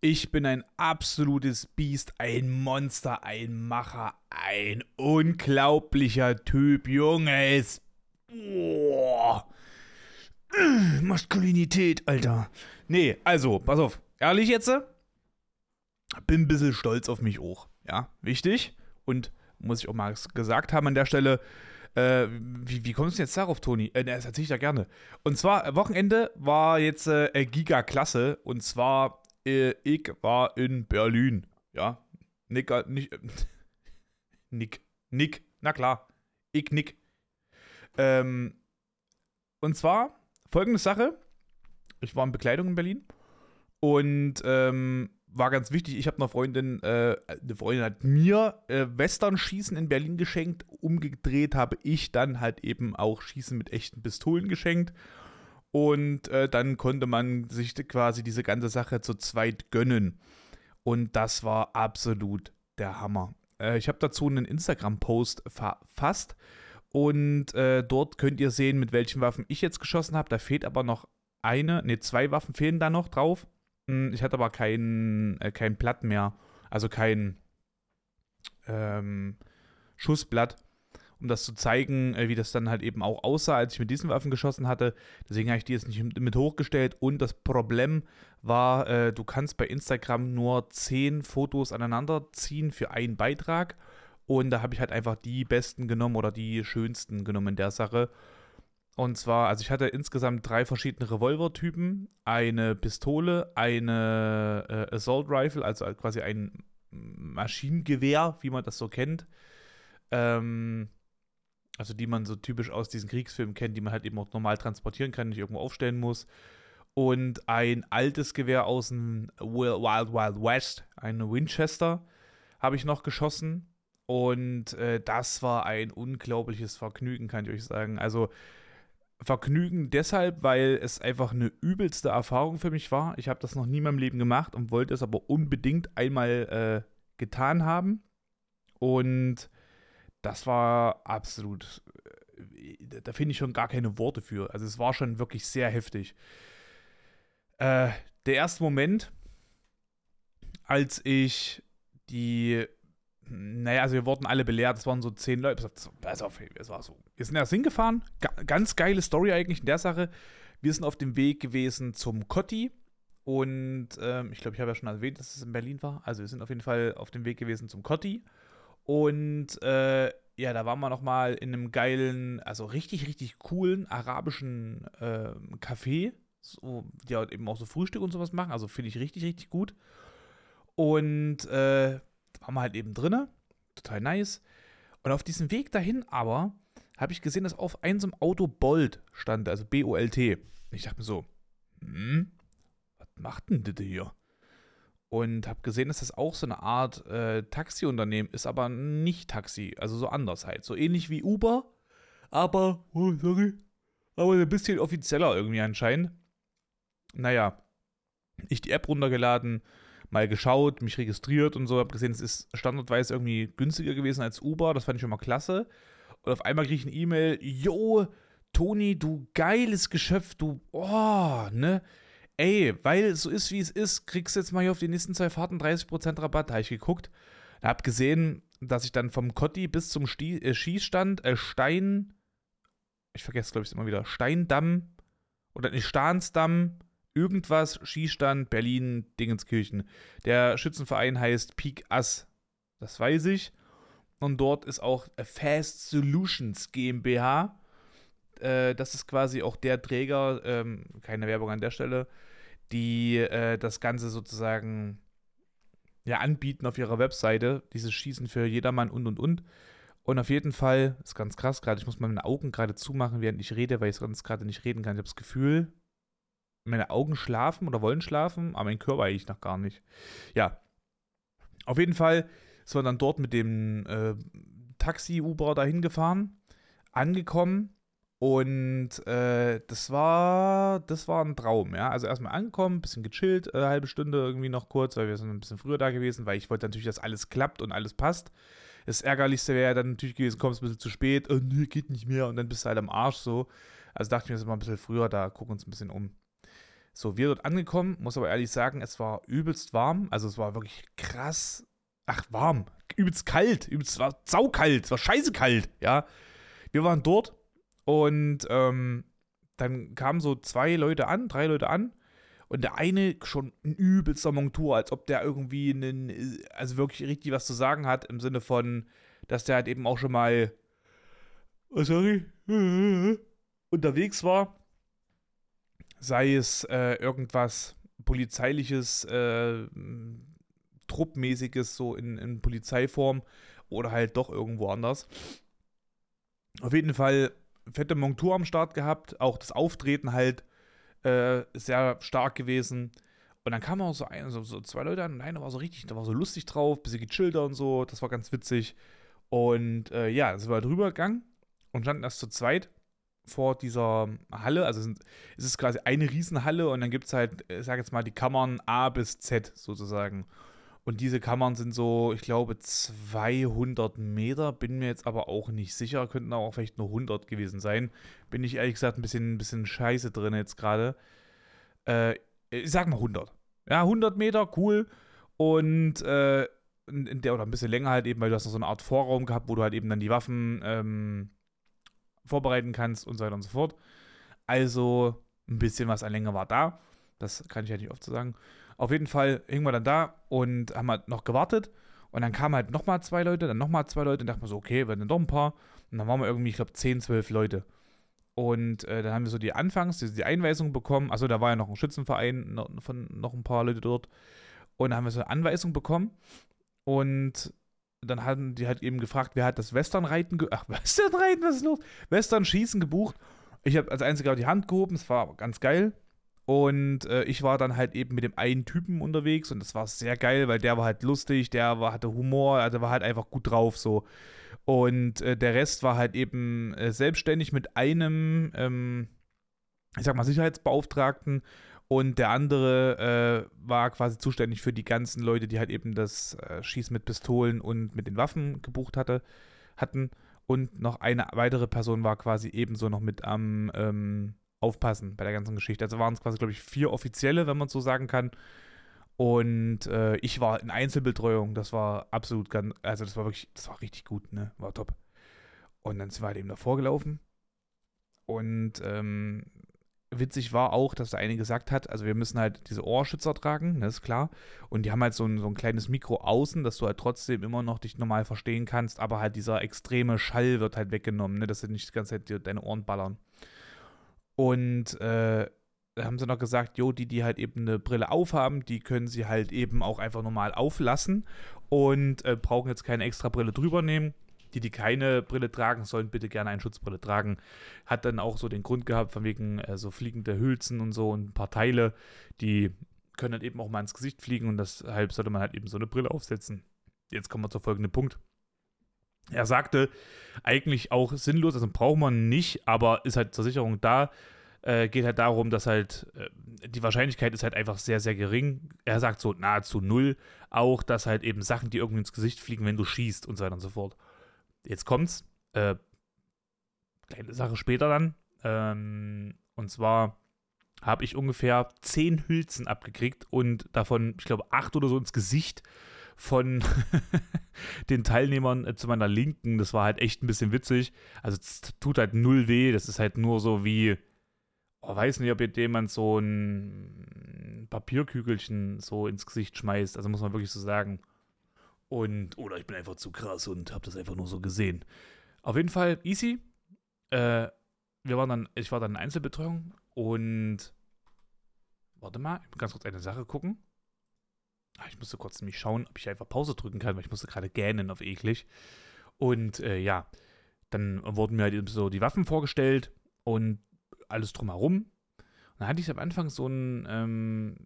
Ich bin ein absolutes Biest, ein Monster, ein Macher, ein unglaublicher Typ, Junges. Boah. Maskulinität, Alter. Nee, also, pass auf. Ehrlich jetzt? Bin ein bisschen stolz auf mich auch. Ja, wichtig. Und muss ich auch mal gesagt haben an der Stelle, äh, wie, wie kommst du jetzt darauf, Toni? Äh, das erzähle ich ja gerne. Und zwar, Wochenende war jetzt äh, Giga-Klasse. Und zwar äh, ich war in Berlin. Ja, Nick, äh, nicht, äh, Nick, Nick, na klar, ich Nick. Ähm, und zwar folgende Sache: Ich war in Bekleidung in Berlin und ähm, war ganz wichtig. Ich habe einer Freundin, äh, eine Freundin hat mir äh, Western-Schießen in Berlin geschenkt. Umgedreht habe ich dann halt eben auch Schießen mit echten Pistolen geschenkt. Und äh, dann konnte man sich quasi diese ganze Sache zu zweit gönnen. Und das war absolut der Hammer. Äh, ich habe dazu einen Instagram-Post verfasst. Und äh, dort könnt ihr sehen, mit welchen Waffen ich jetzt geschossen habe. Da fehlt aber noch eine, ne, zwei Waffen fehlen da noch drauf. Hm, ich hatte aber kein, äh, kein Blatt mehr. Also kein ähm, Schussblatt um das zu zeigen, äh, wie das dann halt eben auch aussah, als ich mit diesen Waffen geschossen hatte. Deswegen habe ich die jetzt nicht mit hochgestellt. Und das Problem war, äh, du kannst bei Instagram nur 10 Fotos aneinander ziehen für einen Beitrag. Und da habe ich halt einfach die besten genommen oder die schönsten genommen in der Sache. Und zwar, also ich hatte insgesamt drei verschiedene Revolvertypen, eine Pistole, eine äh, Assault Rifle, also quasi ein Maschinengewehr, wie man das so kennt. Ähm, also die man so typisch aus diesen Kriegsfilmen kennt, die man halt eben auch normal transportieren kann, nicht irgendwo aufstellen muss. Und ein altes Gewehr aus dem Wild Wild West, eine Winchester, habe ich noch geschossen. Und äh, das war ein unglaubliches Vergnügen, kann ich euch sagen. Also Vergnügen deshalb, weil es einfach eine übelste Erfahrung für mich war. Ich habe das noch nie in meinem Leben gemacht und wollte es aber unbedingt einmal äh, getan haben. Und das war absolut, äh, da finde ich schon gar keine Worte für. Also es war schon wirklich sehr heftig. Äh, der erste Moment, als ich die, naja, also wir wurden alle belehrt, es waren so zehn Leute, pass auf, es war so. Wir sind erst hingefahren, ganz geile Story eigentlich in der Sache. Wir sind auf dem Weg gewesen zum Kotti und ähm, ich glaube, ich habe ja schon erwähnt, dass es in Berlin war. Also wir sind auf jeden Fall auf dem Weg gewesen zum Kotti und äh, ja, da waren wir nochmal in einem geilen, also richtig, richtig coolen arabischen äh, Café, so, die halt eben auch so Frühstück und sowas machen. Also finde ich richtig, richtig gut. Und äh, da waren wir halt eben drinne. Total nice. Und auf diesem Weg dahin aber habe ich gesehen, dass auf einem Auto Bolt stand, also B-O-L-T. Ich dachte mir so, hm, was macht denn das hier? Und habe gesehen, dass das auch so eine Art äh, Taxiunternehmen ist, aber nicht Taxi, also so anders halt, so ähnlich wie Uber, aber oh, sorry, aber ein bisschen offizieller irgendwie anscheinend. Naja, ich die App runtergeladen, mal geschaut, mich registriert und so, habe gesehen, es ist standardweise irgendwie günstiger gewesen als Uber, das fand ich schon mal klasse. Und auf einmal kriege ich eine E-Mail, yo, Toni, du geiles Geschöpf, du, oh, ne? Ey, weil es so ist, wie es ist, kriegst du jetzt mal hier auf die nächsten zwei Fahrten 30% Rabatt. Habe ich geguckt, habe gesehen, dass ich dann vom Kotti bis zum Sti äh, Schießstand äh, Stein, ich vergesse glaube ich immer wieder, Steindamm oder nicht Stahnsdamm, irgendwas, Schießstand, Berlin, Dingenskirchen. Der Schützenverein heißt Peak Ass, das weiß ich. Und dort ist auch Fast Solutions GmbH. Äh, das ist quasi auch der Träger, ähm, keine Werbung an der Stelle, die äh, das Ganze sozusagen ja, anbieten auf ihrer Webseite, dieses Schießen für jedermann und und und. Und auf jeden Fall, ist ganz krass gerade, ich muss meine Augen gerade zumachen, während ich rede, weil ich sonst gerade nicht reden kann. Ich habe das Gefühl, meine Augen schlafen oder wollen schlafen, aber mein Körper eigentlich noch gar nicht. Ja, auf jeden Fall ist man dann dort mit dem äh, Taxi-Uber dahin gefahren, angekommen und äh, das war, das war ein Traum, ja. Also erstmal angekommen, bisschen gechillt, äh, halbe Stunde irgendwie noch kurz, weil wir sind ein bisschen früher da gewesen, weil ich wollte natürlich, dass alles klappt und alles passt. Das Ärgerlichste wäre dann natürlich gewesen, kommst ein bisschen zu spät, oh, nee, geht nicht mehr und dann bist du halt am Arsch so. Also dachte ich mir, sind mal ein bisschen früher da, gucken uns ein bisschen um. So, wir dort angekommen, muss aber ehrlich sagen, es war übelst warm. Also es war wirklich krass. Ach, warm. Übelst kalt. Übelst war saukalt. Es war scheiße kalt, ja. Wir waren dort und ähm, dann kamen so zwei Leute an, drei Leute an. Und der eine schon ein übelster Montur, als ob der irgendwie einen, also wirklich richtig was zu sagen hat, im Sinne von, dass der halt eben auch schon mal, oh, sorry, unterwegs war sei es äh, irgendwas polizeiliches, äh, truppmäßiges, so in, in Polizeiform oder halt doch irgendwo anders. Auf jeden Fall fette Montur am Start gehabt, auch das Auftreten halt äh, sehr stark gewesen. Und dann kamen auch so, ein, so, so, zwei Leute an und einer war so richtig, da war so lustig drauf, bisschen gechillter und so, das war ganz witzig. Und äh, ja, dann sind wir halt rübergegangen und standen erst zu zweit vor dieser Halle. Also es ist quasi eine Riesenhalle und dann gibt es halt, ich sage jetzt mal, die Kammern A bis Z sozusagen. Und diese Kammern sind so, ich glaube, 200 Meter, bin mir jetzt aber auch nicht sicher, könnten auch vielleicht nur 100 gewesen sein. Bin ich ehrlich gesagt ein bisschen, ein bisschen scheiße drin jetzt gerade. Äh, ich sag mal 100. Ja, 100 Meter, cool. Und äh, in der oder ein bisschen länger halt eben, weil du hast noch so eine Art Vorraum gehabt, wo du halt eben dann die Waffen ähm, vorbereiten kannst und so weiter und so fort. Also ein bisschen was an Länge war da. Das kann ich ja nicht oft so sagen. Auf jeden Fall hingen wir dann da und haben halt noch gewartet. Und dann kamen halt nochmal zwei Leute, dann nochmal zwei Leute und dachten wir so, okay, werden dann doch ein paar. Und dann waren wir irgendwie, ich glaube, 10, 12 Leute. Und äh, dann haben wir so die Anfangs, die, die Einweisung bekommen. Also da war ja noch ein Schützenverein, noch, von noch ein paar Leute dort. Und dann haben wir so eine Anweisung bekommen. Und dann hatten die halt eben gefragt, wer hat das Westernreiten, ach, Westernreiten, was ist los? Western-Schießen gebucht. Ich habe als einziger die Hand gehoben, es war ganz geil. Und äh, ich war dann halt eben mit dem einen Typen unterwegs und das war sehr geil, weil der war halt lustig, der war, hatte Humor, also war halt einfach gut drauf so. Und äh, der Rest war halt eben äh, selbstständig mit einem, ähm, ich sag mal, Sicherheitsbeauftragten und der andere äh, war quasi zuständig für die ganzen Leute, die halt eben das äh, Schießen mit Pistolen und mit den Waffen gebucht hatte, hatten. Und noch eine weitere Person war quasi ebenso noch mit am ähm, Aufpassen bei der ganzen Geschichte. Also waren es quasi, glaube ich, vier Offizielle, wenn man so sagen kann. Und äh, ich war in Einzelbetreuung. Das war absolut ganz, also das war wirklich, das war richtig gut, ne? War top. Und dann sind wir halt eben davor gelaufen. Und ähm, witzig war auch, dass der eine gesagt hat, also wir müssen halt diese Ohrschützer tragen, das ist klar. Und die haben halt so ein, so ein kleines Mikro außen, dass du halt trotzdem immer noch dich normal verstehen kannst, aber halt dieser extreme Schall wird halt weggenommen, ne, dass sie nicht die ganze Zeit deine Ohren ballern. Und äh, da haben sie noch gesagt, jo, die, die halt eben eine Brille aufhaben, die können sie halt eben auch einfach normal auflassen und äh, brauchen jetzt keine extra Brille drüber nehmen die, die keine Brille tragen, sollen bitte gerne eine Schutzbrille tragen. Hat dann auch so den Grund gehabt, von wegen äh, so fliegende Hülsen und so und ein paar Teile, die können halt eben auch mal ins Gesicht fliegen und deshalb sollte man halt eben so eine Brille aufsetzen. Jetzt kommen wir zur folgenden Punkt. Er sagte, eigentlich auch sinnlos, also braucht man nicht, aber ist halt zur Sicherung da. Äh, geht halt darum, dass halt äh, die Wahrscheinlichkeit ist halt einfach sehr, sehr gering. Er sagt so nahezu null. Auch, dass halt eben Sachen, die irgendwie ins Gesicht fliegen, wenn du schießt und so weiter und so fort jetzt kommt's. Äh, kleine Sache später dann. Ähm, und zwar habe ich ungefähr zehn Hülsen abgekriegt und davon, ich glaube, acht oder so ins Gesicht von den Teilnehmern äh, zu meiner Linken. Das war halt echt ein bisschen witzig. Also es tut halt null weh. Das ist halt nur so wie, oh, weiß nicht, ob jemand so ein Papierkügelchen so ins Gesicht schmeißt. Also muss man wirklich so sagen. Und, oder ich bin einfach zu krass und habe das einfach nur so gesehen. Auf jeden Fall easy. Äh, wir waren dann, ich war dann in Einzelbetreuung und warte mal, ich muss ganz kurz eine Sache gucken. Ah, ich musste kurz nämlich schauen, ob ich einfach Pause drücken kann, weil ich musste gerade gähnen auf eklig. Und äh, ja, dann wurden mir halt so die Waffen vorgestellt und alles drumherum. Und dann hatte ich am Anfang so ein ähm,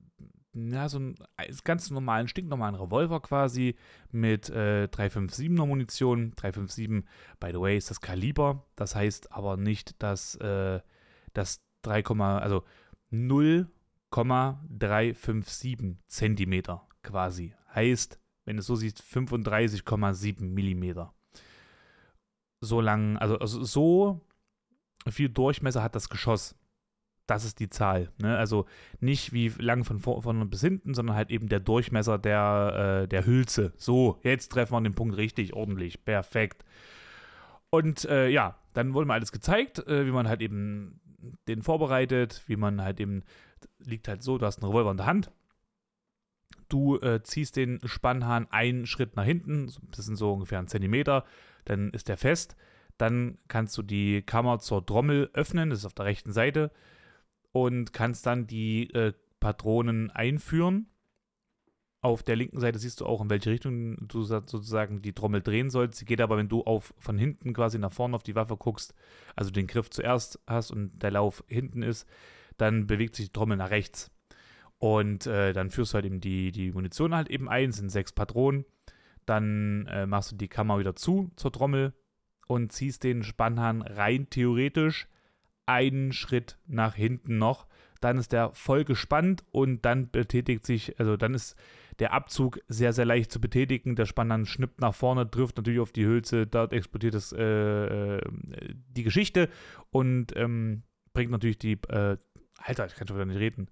ja, so einen ganz normalen, stinknormalen Revolver quasi mit äh, 357er Munition. 357, by the way, ist das Kaliber. Das heißt aber nicht, dass äh, das 3, also 0,357 Zentimeter quasi. Heißt, wenn du es so siehst, 35,7 Millimeter. So lang, also, also so viel Durchmesser hat das Geschoss. Das ist die Zahl. Ne? Also nicht wie lang von vorne bis hinten, sondern halt eben der Durchmesser der, äh, der Hülse. So, jetzt treffen wir den Punkt richtig, ordentlich, perfekt. Und äh, ja, dann wurde mir alles gezeigt, äh, wie man halt eben den vorbereitet, wie man halt eben, liegt halt so, du hast einen Revolver in der Hand, du äh, ziehst den Spannhahn einen Schritt nach hinten, das sind so ungefähr ein Zentimeter, dann ist der fest, dann kannst du die Kammer zur Trommel öffnen, das ist auf der rechten Seite, und kannst dann die äh, Patronen einführen. Auf der linken Seite siehst du auch, in welche Richtung du sozusagen die Trommel drehen sollst. Sie geht aber, wenn du auf, von hinten quasi nach vorne auf die Waffe guckst, also den Griff zuerst hast und der Lauf hinten ist, dann bewegt sich die Trommel nach rechts. Und äh, dann führst du halt eben die, die Munition halt eben ein, sind sechs Patronen. Dann äh, machst du die Kammer wieder zu zur Trommel und ziehst den Spannhahn rein theoretisch einen Schritt nach hinten noch. Dann ist der voll gespannt und dann betätigt sich, also dann ist der Abzug sehr, sehr leicht zu betätigen. Der Spann schnippt nach vorne, trifft natürlich auf die Hülse, dort explodiert das, äh, äh, die Geschichte und ähm, bringt natürlich die, äh, Alter, ich kann schon wieder nicht reden,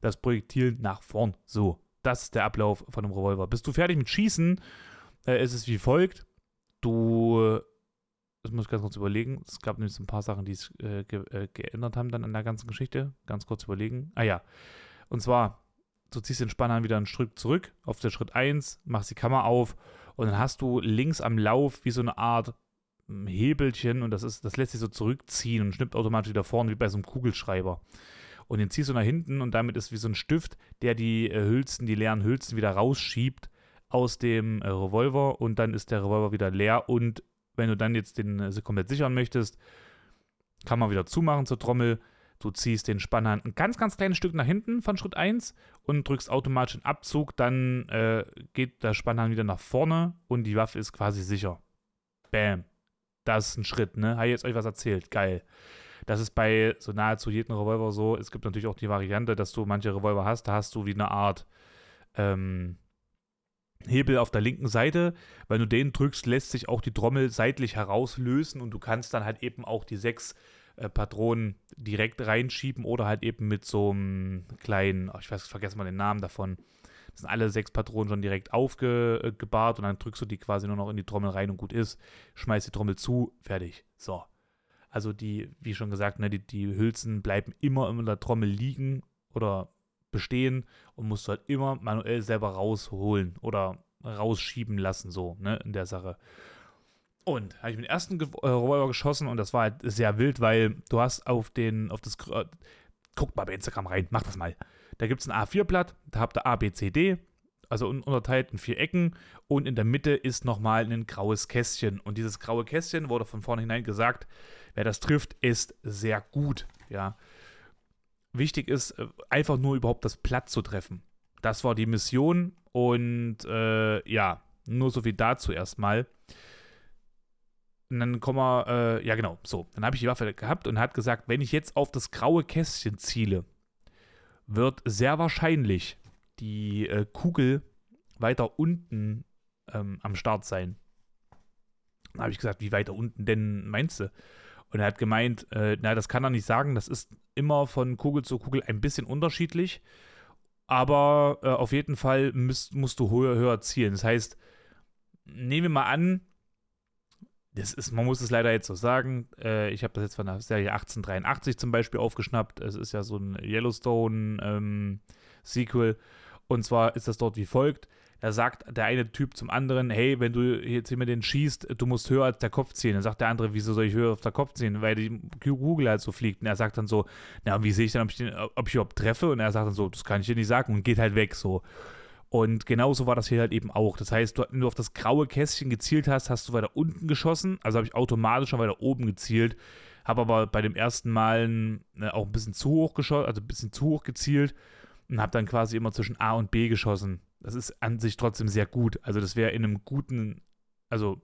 das Projektil nach vorn. So, das ist der Ablauf von einem Revolver. Bist du fertig mit Schießen, äh, ist es wie folgt. Du das muss ich ganz kurz überlegen. Es gab nämlich ein paar Sachen, die es äh, ge äh, geändert haben dann an der ganzen Geschichte. Ganz kurz überlegen. Ah ja. Und zwar, du ziehst den Spanner wieder einen Schritt zurück auf den Schritt 1, machst die Kammer auf und dann hast du links am Lauf wie so eine Art hm, Hebelchen und das ist, das lässt sich so zurückziehen und schnippt automatisch wieder vorne wie bei so einem Kugelschreiber. Und den ziehst du nach hinten und damit ist wie so ein Stift, der die äh, Hülsen, die leeren Hülsen wieder rausschiebt aus dem äh, Revolver und dann ist der Revolver wieder leer und wenn du dann jetzt den äh, komplett sichern möchtest, kann man wieder zumachen zur Trommel. Du ziehst den Spannhand ein ganz, ganz kleines Stück nach hinten von Schritt 1 und drückst automatisch den Abzug. Dann äh, geht der Spannhand wieder nach vorne und die Waffe ist quasi sicher. Bam. Das ist ein Schritt, ne? Habe ich jetzt euch was erzählt. Geil. Das ist bei so nahezu jedem Revolver so. Es gibt natürlich auch die Variante, dass du manche Revolver hast, da hast du wie eine Art ähm, Hebel auf der linken Seite. Wenn du den drückst, lässt sich auch die Trommel seitlich herauslösen und du kannst dann halt eben auch die sechs äh, Patronen direkt reinschieben oder halt eben mit so einem kleinen, oh, ich weiß, vergessen mal den Namen davon. Das sind alle sechs Patronen schon direkt aufgebahrt und dann drückst du die quasi nur noch in die Trommel rein und gut ist. Schmeißt die Trommel zu, fertig. So. Also die, wie schon gesagt, ne, die, die Hülsen bleiben immer in der Trommel liegen oder bestehen und musst du halt immer manuell selber rausholen oder rausschieben lassen, so, ne, in der Sache. Und habe ich mit dem ersten Ge äh, Revolver geschossen und das war halt sehr wild, weil du hast auf den, auf das, äh, guckt mal bei Instagram rein, mach das mal. Da gibt es ein A4-Blatt, da habt ihr A, B, C, D, also unterteilt in vier Ecken und in der Mitte ist nochmal ein graues Kästchen. Und dieses graue Kästchen wurde von vornherein gesagt, wer das trifft, ist sehr gut, ja wichtig ist, äh, einfach nur überhaupt das Platt zu treffen. Das war die Mission und äh, ja, nur so viel dazu erstmal. Und dann kommen wir, äh, ja genau, so. Dann habe ich die Waffe gehabt und hat gesagt, wenn ich jetzt auf das graue Kästchen ziele, wird sehr wahrscheinlich die äh, Kugel weiter unten ähm, am Start sein. Dann habe ich gesagt, wie weiter unten denn meinst du? Und er hat gemeint, äh, na, das kann er nicht sagen, das ist immer von Kugel zu Kugel ein bisschen unterschiedlich. Aber äh, auf jeden Fall müsst, musst du höher, höher zielen. Das heißt, nehmen wir mal an, das ist, man muss es leider jetzt so sagen, äh, ich habe das jetzt von der Serie 1883 zum Beispiel aufgeschnappt. Es ist ja so ein Yellowstone-Sequel. Ähm, und zwar ist das dort wie folgt: da sagt der eine Typ zum anderen, hey, wenn du jetzt hier mit den schießt, du musst höher als der Kopf ziehen. Dann sagt der andere, wieso soll ich höher auf der Kopf ziehen? Weil die Kugel halt so fliegt. Und er sagt dann so, na, wie sehe ich dann, ob ich, den, ob ich überhaupt treffe? Und er sagt dann so, das kann ich dir nicht sagen und geht halt weg so. Und genauso war das hier halt eben auch. Das heißt, wenn du auf das graue Kästchen gezielt hast, hast du weiter unten geschossen. Also habe ich automatisch schon weiter oben gezielt. Habe aber bei dem ersten Mal ne, auch ein bisschen zu hoch geschossen, also ein bisschen zu hoch gezielt und habe dann quasi immer zwischen A und B geschossen das ist an sich trotzdem sehr gut. Also das wäre in einem guten, also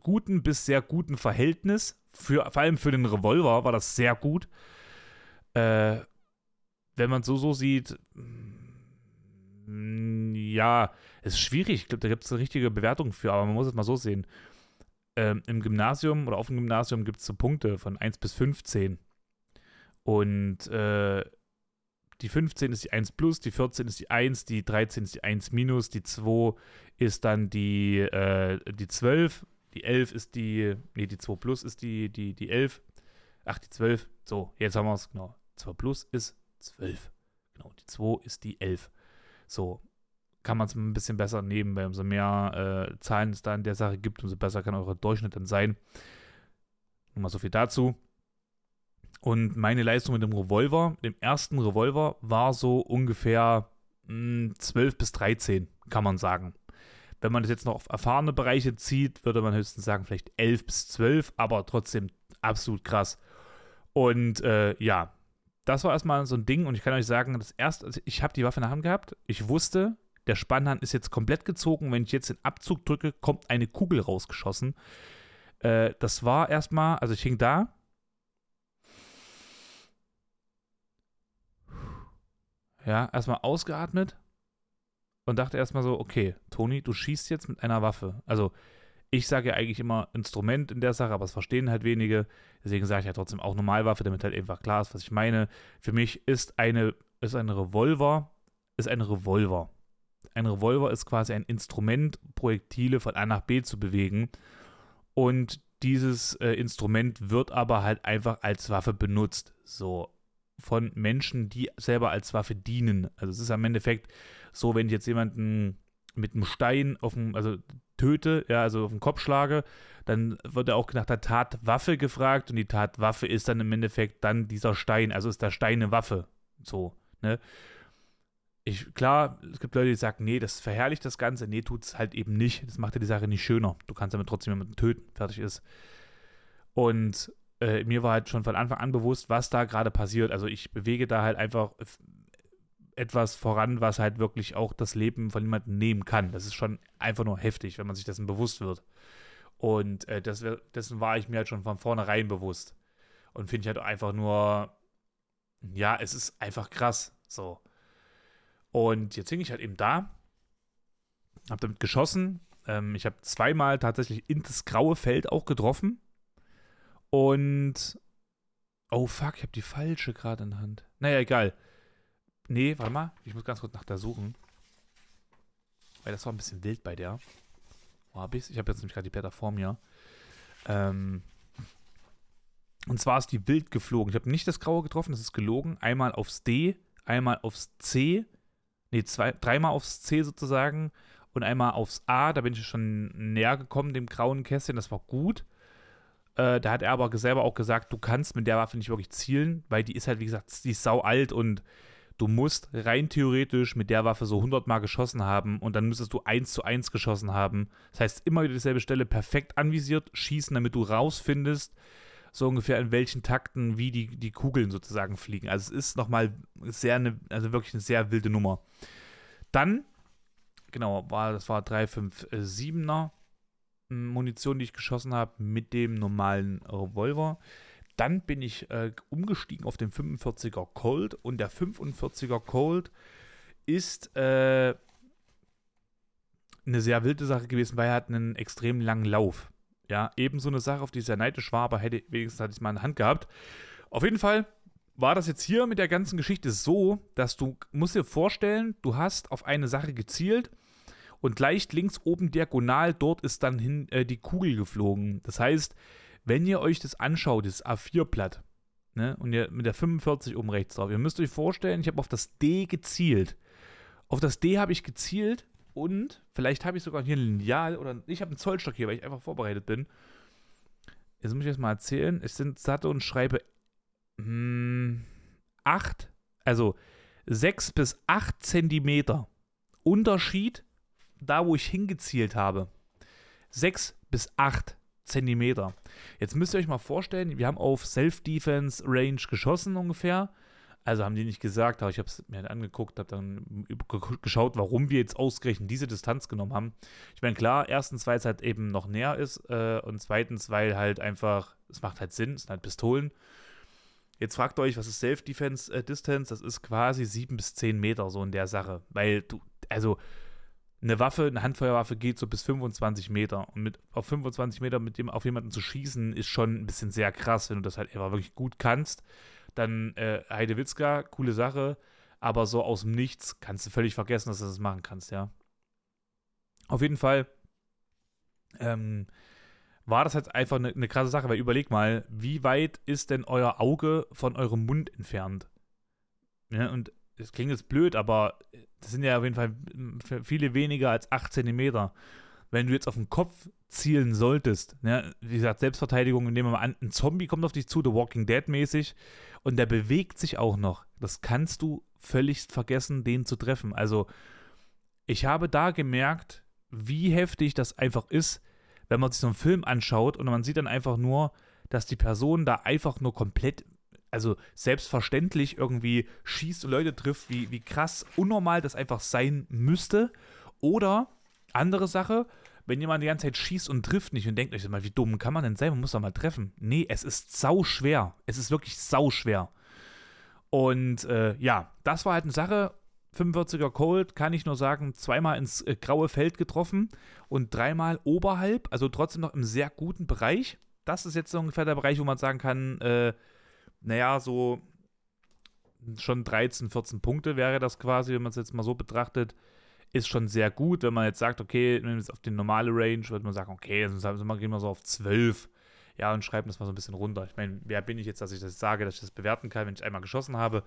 guten bis sehr guten Verhältnis. Für, vor allem für den Revolver war das sehr gut. Äh, wenn man es so so sieht, mm, ja, es ist schwierig. Ich glaube, da gibt es eine richtige Bewertung für, aber man muss es mal so sehen. Ähm, Im Gymnasium oder auf dem Gymnasium gibt es so Punkte von 1 bis 15. Und äh, die 15 ist die 1 plus, die 14 ist die 1, die 13 ist die 1 minus, die 2 ist dann die, äh, die 12, die 11 ist die, nee, die 2 plus ist die, die, die 11, ach, die 12, so, jetzt haben wir es, genau, 2 plus ist 12, genau, die 2 ist die 11, so, kann man es ein bisschen besser nehmen, weil umso mehr äh, Zahlen es da in der Sache gibt, umso besser kann eure Durchschnitt dann sein. Nur mal so viel dazu. Und meine Leistung mit dem Revolver, dem ersten Revolver, war so ungefähr mh, hm, 12 bis 13, kann man sagen. Wenn man das jetzt noch auf erfahrene Bereiche zieht, würde man höchstens sagen, vielleicht 11 bis 12, aber trotzdem absolut krass. Und äh, ja, das war erstmal so ein Ding und ich kann euch sagen, das erste, also ich habe die Waffe in der Hand gehabt, ich wusste, der Spannhand ist jetzt komplett gezogen. Wenn ich jetzt den Abzug drücke, kommt eine Kugel rausgeschossen. Äh, das war erstmal, also ich hing da. Ja, erstmal ausgeatmet und dachte erstmal so, okay, Toni, du schießt jetzt mit einer Waffe. Also ich sage ja eigentlich immer Instrument in der Sache, aber es verstehen halt wenige. Deswegen sage ich ja trotzdem auch Normalwaffe, damit halt einfach klar ist, was ich meine. Für mich ist eine, ist ein Revolver, ist ein Revolver. Ein Revolver ist quasi ein Instrument, Projektile von A nach B zu bewegen. Und dieses äh, Instrument wird aber halt einfach als Waffe benutzt. So von Menschen, die selber als Waffe dienen. Also es ist am Endeffekt so, wenn ich jetzt jemanden mit einem Stein auf dem, also töte, ja, also auf den Kopf schlage, dann wird er auch nach der Tatwaffe gefragt und die Tatwaffe ist dann im Endeffekt dann dieser Stein, also ist der Stein eine Waffe. So, ne? ich, klar, es gibt Leute, die sagen, nee, das verherrlicht das Ganze. Nee, tut es halt eben nicht. Das macht ja die Sache nicht schöner. Du kannst damit trotzdem jemanden töten, fertig ist. Und äh, mir war halt schon von Anfang an bewusst, was da gerade passiert. Also ich bewege da halt einfach etwas voran, was halt wirklich auch das Leben von jemandem nehmen kann. Das ist schon einfach nur heftig, wenn man sich dessen bewusst wird. Und äh, das, dessen war ich mir halt schon von vornherein bewusst. Und finde ich halt einfach nur, ja, es ist einfach krass. So. Und jetzt hing ich halt eben da, hab damit geschossen. Ähm, ich habe zweimal tatsächlich in das graue Feld auch getroffen. Und. Oh fuck, ich habe die falsche gerade in der Hand. Naja, egal. Nee, warte mal. Ich muss ganz kurz nach der suchen. Weil das war ein bisschen wild bei der. Wo hab ich's? Ich habe jetzt nämlich gerade die Blätter vor mir. Ähm. Und zwar ist die wild geflogen. Ich habe nicht das Graue getroffen, das ist gelogen. Einmal aufs D, einmal aufs C nee, zwei, dreimal aufs C sozusagen und einmal aufs A. Da bin ich schon näher gekommen, dem grauen Kästchen. Das war gut. Äh, da hat er aber selber auch gesagt, du kannst mit der Waffe nicht wirklich zielen, weil die ist halt, wie gesagt, die ist sau alt und du musst rein theoretisch mit der Waffe so 100 Mal geschossen haben und dann müsstest du 1 zu 1 geschossen haben. Das heißt, immer wieder dieselbe Stelle perfekt anvisiert schießen, damit du rausfindest, so ungefähr in welchen Takten wie die, die Kugeln sozusagen fliegen. Also es ist nochmal sehr eine, also wirklich eine sehr wilde Nummer. Dann, genau, war, das war 357er hm, Munition, die ich geschossen habe mit dem normalen Revolver. Dann bin ich äh, umgestiegen auf den 45er Colt und der 45er Colt ist äh, eine sehr wilde Sache gewesen, weil er hat einen extrem langen Lauf. Ja, ebenso eine Sache, auf die ich sehr neidisch war, aber hätte, wenigstens hatte ich es mal in der Hand gehabt. Auf jeden Fall war das jetzt hier mit der ganzen Geschichte so, dass du, musst dir vorstellen, du hast auf eine Sache gezielt und leicht links oben diagonal, dort ist dann hin äh, die Kugel geflogen. Das heißt, wenn ihr euch das anschaut, das A4-Blatt, ne, und ihr mit der 45 oben rechts drauf, ihr müsst euch vorstellen, ich habe auf das D gezielt. Auf das D habe ich gezielt und vielleicht habe ich sogar hier ein Lineal oder ich habe einen Zollstock hier, weil ich einfach vorbereitet bin. Jetzt muss ich jetzt mal erzählen. Ich sind satte und schreibe 8, hm, also 6 bis 8 Zentimeter Unterschied, da wo ich hingezielt habe. 6 bis 8 Zentimeter. Jetzt müsst ihr euch mal vorstellen, wir haben auf Self-Defense Range geschossen ungefähr. Also haben die nicht gesagt, aber ich habe es mir halt angeguckt, habe dann geschaut, warum wir jetzt ausgerechnet diese Distanz genommen haben. Ich meine, klar, erstens, weil es halt eben noch näher ist äh, und zweitens, weil halt einfach, es macht halt Sinn, es sind halt Pistolen. Jetzt fragt euch, was ist Self-Defense äh? Das ist quasi 7 bis 10 Meter so in der Sache. Weil du, also eine Waffe, eine Handfeuerwaffe geht so bis 25 Meter. Und mit auf 25 Meter mit dem auf jemanden zu schießen, ist schon ein bisschen sehr krass, wenn du das halt einfach wirklich gut kannst dann äh, Heidewitzka, coole Sache, aber so aus dem Nichts kannst du völlig vergessen, dass du das machen kannst, ja. Auf jeden Fall ähm, war das halt einfach eine, eine krasse Sache, weil überleg mal, wie weit ist denn euer Auge von eurem Mund entfernt? Ja, und es klingt jetzt blöd, aber das sind ja auf jeden Fall viele weniger als 8 Zentimeter. Wenn du jetzt auf den Kopf zielen solltest, ne, wie gesagt, Selbstverteidigung, nehmen wir mal an, ein Zombie kommt auf dich zu, The Walking Dead mäßig, und der bewegt sich auch noch. Das kannst du völlig vergessen, den zu treffen. Also, ich habe da gemerkt, wie heftig das einfach ist, wenn man sich so einen Film anschaut und man sieht dann einfach nur, dass die Person da einfach nur komplett, also selbstverständlich irgendwie schießt und Leute trifft, wie, wie krass unnormal das einfach sein müsste. Oder, andere Sache, wenn jemand die ganze Zeit schießt und trifft nicht und denkt euch mal, wie dumm kann man denn sein? Man muss doch mal treffen. Nee, es ist sau schwer. Es ist wirklich sau schwer. Und äh, ja, das war halt eine Sache. 45er Cold, kann ich nur sagen, zweimal ins äh, graue Feld getroffen und dreimal oberhalb, also trotzdem noch im sehr guten Bereich. Das ist jetzt so ungefähr der Bereich, wo man sagen kann, äh, naja, so schon 13, 14 Punkte wäre das quasi, wenn man es jetzt mal so betrachtet, ist schon sehr gut. Wenn man jetzt sagt, okay, wenn man jetzt auf die normale Range, würde man sagen, okay, dann gehen wir so auf 12 ja, und schreiben das mal so ein bisschen runter. Ich meine, wer bin ich jetzt, dass ich das sage, dass ich das bewerten kann, wenn ich einmal geschossen habe?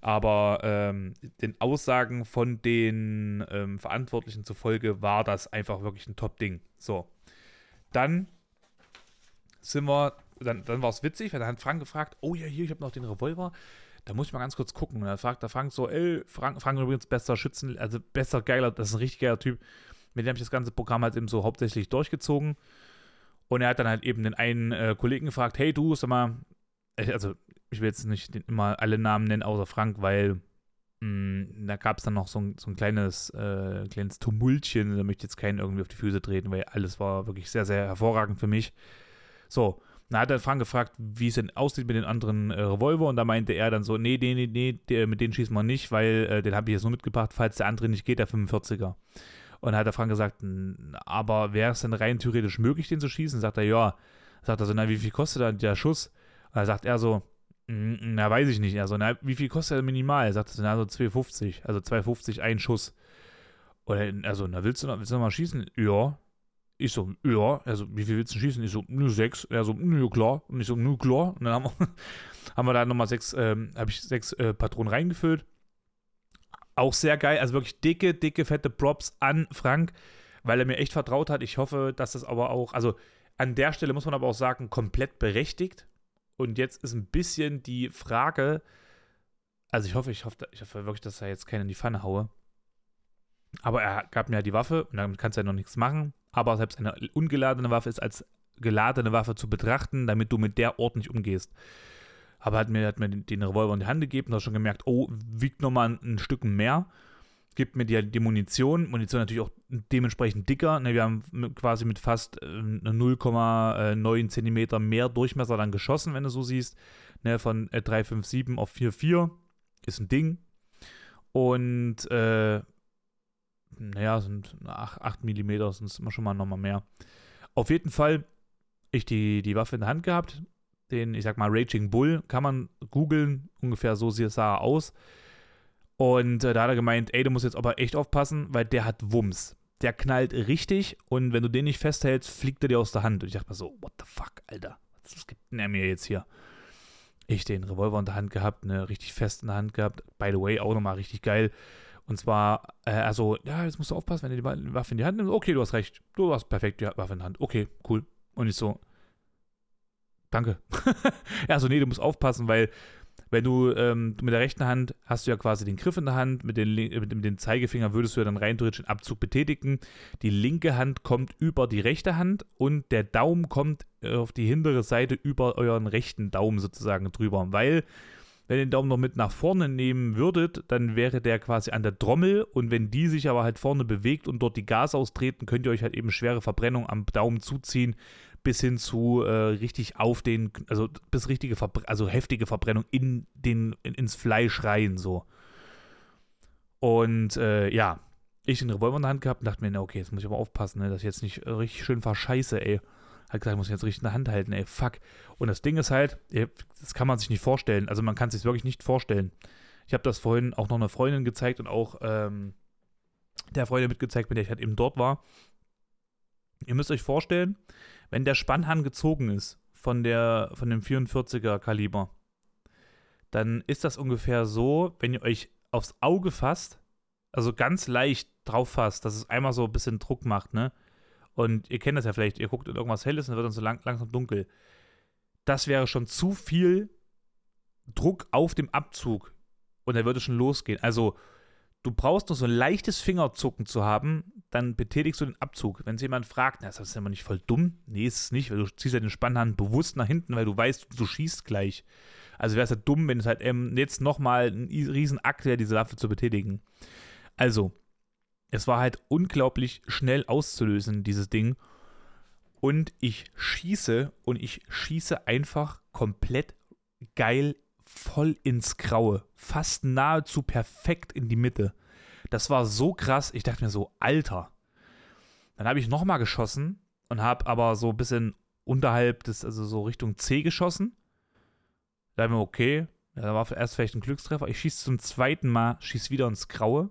Aber ähm, den Aussagen von den ähm, Verantwortlichen zufolge war das einfach wirklich ein Top-Ding. So. Dann sind wir, dann, dann war es witzig, weil dann hat Frank gefragt, oh ja, hier, ich habe noch den Revolver. Da muss ich mal ganz kurz gucken. Und dann fragt der Frank so, ey, Frank, Frank übrigens besser Schützen, also besser geiler, das ist ein richtig geiler Typ. Mit dem habe ich das ganze Programm halt eben so hauptsächlich durchgezogen. Und er hat dann halt eben den einen äh, Kollegen gefragt, hey du, sag mal, also ich will jetzt nicht immer alle Namen nennen, außer Frank, weil mh, mm, da gab es dann noch so ein, so ein kleines, äh, kleines Tumultchen, da möchte ich jetzt keinen irgendwie auf die Füße treten, weil alles war wirklich sehr, sehr hervorragend für mich. So, dann hat er Frank gefragt, wie es denn aussieht mit den anderen äh, Revolver und da meinte er dann so, nee, nee, nee, nee, der, mit denen schießen wir nicht, weil äh, den habe ich jetzt nur mitgebracht, falls der andere nicht geht, der 45er. Und dann hat der Frank gesagt, aber wäre es denn rein theoretisch möglich, den zu schießen? Sagt er, ja. Sagt er so, na, wie viel kostet dann der Schuss? Und dann sagt er so, na, weiß ich nicht. Er so, na, wie viel kostet er minimal? Er sagt so, na, so 2,50. Also 2,50 ein Schuss. Oder, also, na, willst du noch, willst du noch mal schießen? Ja. Ich so, ja. Also, wie viel willst du schießen? Ich so, nur sechs. Er so, nö, klar. Und ich so, nö, klar. Und dann haben wir, haben wir da nochmal sechs, ähm, habe ich sechs äh, Patronen reingefüllt. Auch sehr geil, also wirklich dicke, dicke, fette Props an Frank, weil er mir echt vertraut hat. Ich hoffe, dass das aber auch, also an der Stelle muss man aber auch sagen, komplett berechtigt. Und jetzt ist ein bisschen die Frage, also ich hoffe, ich hoffe, ich hoffe wirklich, dass er jetzt keinen in die Pfanne haue. Aber er gab mir ja die Waffe und damit kannst du ja noch nichts machen. Aber selbst eine ungeladene Waffe ist als geladene Waffe zu betrachten, damit du mit der ordentlich umgehst aber hat mir, hat mir den Revolver in die Hand gegeben und hat schon gemerkt, oh, wiegt nochmal ein, ein Stück mehr. Gibt mir die, die Munition. Munition natürlich auch dementsprechend dicker. Ne, wir haben quasi mit fast äh, 0,9 Zentimeter mehr Durchmesser dann geschossen, wenn du so siehst. Ne, von äh, 357 auf 4,4 ist ein Ding. Und äh, naja, sind 8, 8 mm, sind schon mal nochmal mehr. Auf jeden Fall, ich die, die Waffe in der Hand gehabt, den, ich sag mal, Raging Bull, kann man googeln, ungefähr so sah er aus. Und äh, da hat er gemeint, ey, du musst jetzt aber echt aufpassen, weil der hat Wumms. Der knallt richtig und wenn du den nicht festhältst, fliegt er dir aus der Hand. Und ich dachte mir so, what the fuck, Alter, was gibt denn er mir jetzt hier? Ich den Revolver in der Hand gehabt, ne, richtig fest in der Hand gehabt. By the way, auch nochmal richtig geil. Und zwar, äh, also, ja, jetzt musst du aufpassen, wenn du die Waffe in die Hand nimmst. Okay, du hast recht. Du hast perfekt die Waffe in der Hand. Okay, cool. Und ich so, danke. also nee, du musst aufpassen, weil wenn du ähm, mit der rechten Hand hast du ja quasi den Griff in der Hand, mit, den, mit, mit dem Zeigefinger würdest du ja dann rein theoretisch den Abzug betätigen. Die linke Hand kommt über die rechte Hand und der Daumen kommt äh, auf die hintere Seite über euren rechten Daumen sozusagen drüber, weil wenn ihr den Daumen noch mit nach vorne nehmen würdet, dann wäre der quasi an der Trommel und wenn die sich aber halt vorne bewegt und dort die Gas austreten, könnt ihr euch halt eben schwere Verbrennung am Daumen zuziehen, bis hin zu äh, richtig auf den, also bis richtige, Verbre also heftige Verbrennung in den, in, ins Fleisch rein, so. Und äh, ja, ich den Revolver in der Hand gehabt und dachte mir, na okay, jetzt muss ich aber aufpassen, ne, dass ich jetzt nicht richtig schön verscheiße, ey. Hat gesagt, muss ich jetzt richtig in der Hand halten, ey, fuck. Und das Ding ist halt, das kann man sich nicht vorstellen. Also man kann es sich wirklich nicht vorstellen. Ich habe das vorhin auch noch einer Freundin gezeigt und auch ähm, der Freundin mitgezeigt, mit der ich halt eben dort war. Ihr müsst euch vorstellen, wenn der Spannhahn gezogen ist von, der, von dem 44er Kaliber, dann ist das ungefähr so, wenn ihr euch aufs Auge fasst, also ganz leicht drauf fasst, dass es einmal so ein bisschen Druck macht, ne? Und ihr kennt das ja vielleicht, ihr guckt irgendwas Helles und dann wird dann so lang, langsam dunkel. Das wäre schon zu viel Druck auf dem Abzug. Und dann würde es schon losgehen. Also, du brauchst nur so ein leichtes Fingerzucken zu haben, dann betätigst du den Abzug. Wenn sich jemand fragt, na, ist das immer nicht voll dumm? Nee, ist es nicht, weil du ziehst ja den Spannhand bewusst nach hinten, weil du weißt, du schießt gleich. Also wäre es ja dumm, wenn es halt ähm, jetzt nochmal ein Riesenakt wäre, diese Waffe zu betätigen. Also, es war halt unglaublich schnell auszulösen, dieses Ding. Und ich schieße und ich schieße einfach komplett geil voll ins Graue. Fast nahezu perfekt in die Mitte. Das war so krass. Ich dachte mir so, Alter. Dann habe ich nochmal geschossen und habe aber so ein bisschen unterhalb des, also so Richtung C geschossen. Da habe ich mir, okay, da war erst vielleicht ein Glückstreffer. Ich schieße zum zweiten Mal, schieße wieder ins Graue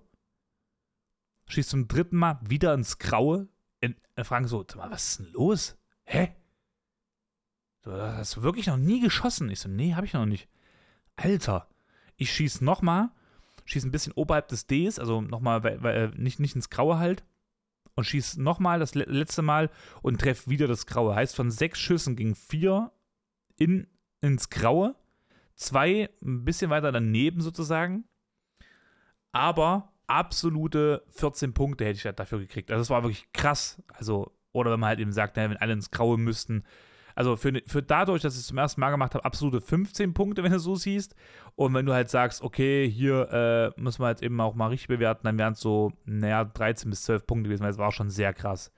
schießt zum dritten Mal wieder ins Graue. In, in fragen so, was ist denn los? Hä? Du hast wirklich noch nie geschossen? Ich so, nee, hab ich noch nicht. Alter, ich schieß nochmal, schieß ein bisschen oberhalb des Ds, also nochmal, äh, nicht, nicht ins Graue halt. Und schieß nochmal das letzte Mal und treff wieder das Graue. Heißt, von sechs Schüssen ging vier in, ins Graue, zwei ein bisschen weiter daneben sozusagen. Aber absolute 14 Punkte hätte ich dafür gekriegt. Also das war wirklich krass. Also, oder wenn man halt eben sagt, wenn alle ins Graue müssten. Also für, für dadurch, dass ich es zum ersten Mal gemacht habe, absolute 15 Punkte, wenn du so siehst. Und wenn du halt sagst, okay, hier äh, müssen wir halt eben auch mal richtig bewerten, dann wären es so, naja, 13 bis 12 Punkte gewesen, weil es war schon sehr krass.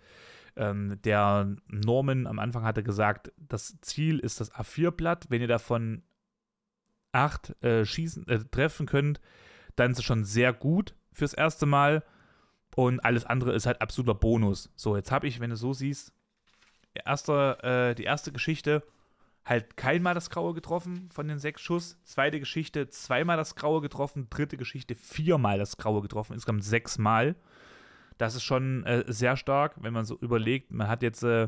Ähm, der Norman am Anfang hatte gesagt, das Ziel ist das A4-Blatt. Wenn ihr davon 8 äh, äh, treffen könnt, dann ist es schon sehr gut fürs erste Mal. Und alles andere ist halt absoluter Bonus. So, jetzt habe ich, wenn du so siehst, erste, äh, die erste Geschichte halt keinmal das Graue getroffen von den sechs Schuss. Zweite Geschichte zweimal das Graue getroffen. Dritte Geschichte viermal das Graue getroffen. Insgesamt sechsmal. Das ist schon äh, sehr stark, wenn man so überlegt. Man hat jetzt, äh,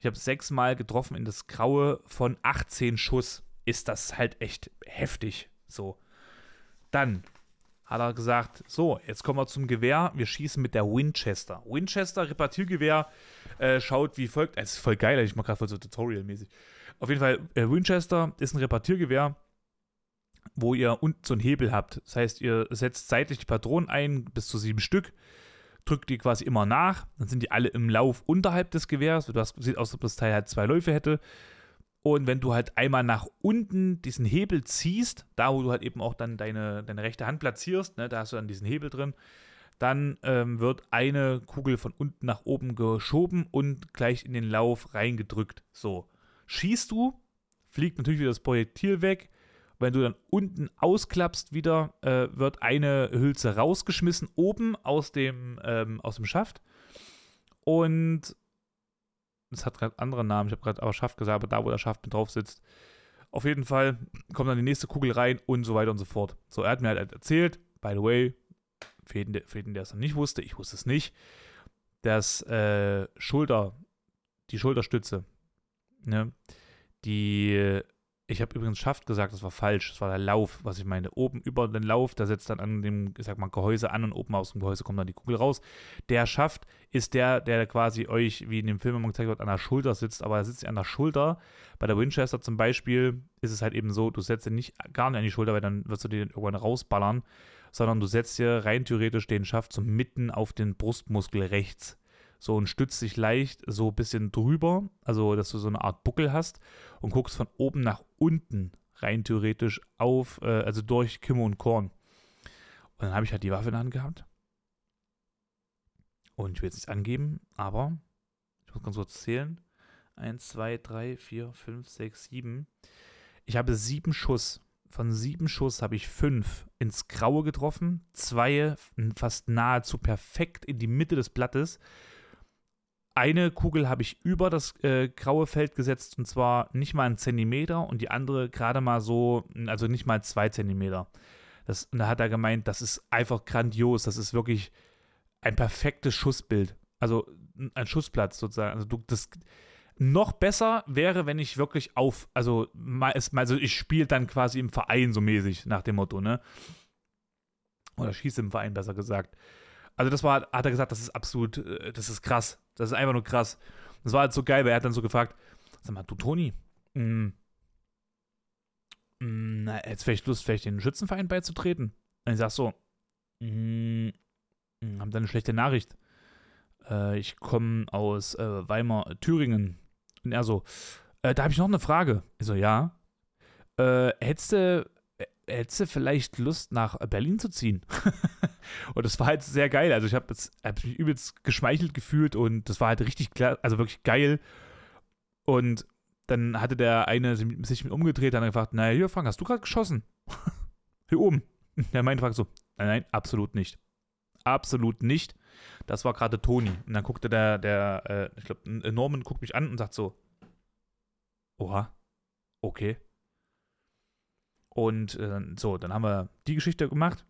ich habe sechsmal getroffen in das Graue von 18 Schuss. Ist das halt echt heftig. So. Dann hat er gesagt, so, jetzt kommen wir zum Gewehr, wir schießen mit der Winchester. Winchester, Repartiergewehr, äh, schaut wie folgt, es ist voll geil, ich mache gerade voll so Tutorial-mäßig. Auf jeden Fall, äh, Winchester ist ein Repartiergewehr, wo ihr unten so einen Hebel habt. Das heißt, ihr setzt seitlich die Patronen ein, bis zu sieben Stück, drückt die quasi immer nach, dann sind die alle im Lauf unterhalb des Gewehrs. Du hast, sieht aus, als ob das Teil halt zwei Läufe hätte. Und wenn du halt einmal nach unten diesen Hebel ziehst, da wo du halt eben auch dann deine, deine rechte Hand platzierst, ne, da hast du dann diesen Hebel drin, dann ähm, wird eine Kugel von unten nach oben geschoben und gleich in den Lauf reingedrückt. So. Schießt du, fliegt natürlich wieder das Projektil weg. Wenn du dann unten ausklappst wieder, äh, wird eine Hülse rausgeschmissen, oben aus dem, ähm, aus dem Schaft. Und es hat gerade andere Namen, ich habe gerade aber Schaft gesagt, aber da, wo der Schaft mit drauf sitzt. Auf jeden Fall kommt dann die nächste Kugel rein und so weiter und so fort. So, er hat mir halt erzählt, by the way, für jeden, für jeden der es noch nicht wusste, ich wusste es nicht, dass äh, Schulter, die Schulterstütze, ne, die ich habe übrigens Schaft gesagt, das war falsch. Das war der Lauf, was ich meine. Oben über den Lauf, da setzt dann an dem, ich sag mal, Gehäuse an und oben aus dem Gehäuse kommt dann die Kugel raus. Der Schaft ist der, der quasi euch, wie in dem Film immer gezeigt wird, an der Schulter sitzt, aber er sitzt an der Schulter. Bei der Winchester zum Beispiel ist es halt eben so, du setzt ihn nicht gar nicht an die Schulter, weil dann wirst du den irgendwann rausballern, sondern du setzt dir rein theoretisch den Schaft so mitten auf den Brustmuskel rechts so und stützt dich leicht so ein bisschen drüber, also dass du so eine Art Buckel hast und guckst von oben nach unten rein theoretisch auf, äh, also durch Kimme und Korn. Und dann habe ich halt die Waffe in der Hand gehabt. Und ich will jetzt nicht angeben, aber ich muss ganz kurz zählen. Eins, zwei, drei, vier, fünf, sechs, sieben. Ich habe sieben Schuss. Von sieben Schuss habe ich fünf ins Graue getroffen, zwei fast nahezu perfekt in die Mitte des Blattes eine Kugel habe ich über das äh, graue Feld gesetzt und zwar nicht mal einen Zentimeter und die andere gerade mal so, also nicht mal zwei Zentimeter. Das, und da hat er gemeint, das ist einfach grandios, das ist wirklich ein perfektes Schussbild. Also ein Schussplatz sozusagen. Also du, das noch besser wäre, wenn ich wirklich auf, also, also ich spiele dann quasi im Verein so mäßig nach dem Motto, ne? Oder schieße im Verein, besser gesagt. Also das war, hat er gesagt, das ist absolut, äh, das ist krass. Das ist einfach nur krass. Das war halt so geil, weil er hat dann so gefragt, sag mal, du Toni, mh, mh, jetzt vielleicht Lust, vielleicht den Schützenverein beizutreten? Und ich sag so, mh, haben dann eine schlechte Nachricht. Äh, ich komme aus äh, Weimar, Thüringen. Und er so, äh, da habe ich noch eine Frage. Ich so, ja. Äh, hättest du hättest du vielleicht Lust, nach Berlin zu ziehen? und das war halt sehr geil. Also ich habe hab mich übelst geschmeichelt gefühlt und das war halt richtig klar, also wirklich geil. Und dann hatte der eine sich mit umgedreht, dann hat er gefragt, naja, hier, Frank, hast du gerade geschossen? hier oben. Der meinte Frank so, nein, nein, absolut nicht. Absolut nicht. Das war gerade Toni. Und dann guckte der, der, äh, ich glaube, Norman guckt mich an und sagt so, oha, okay. Und äh, so, dann haben wir die Geschichte gemacht.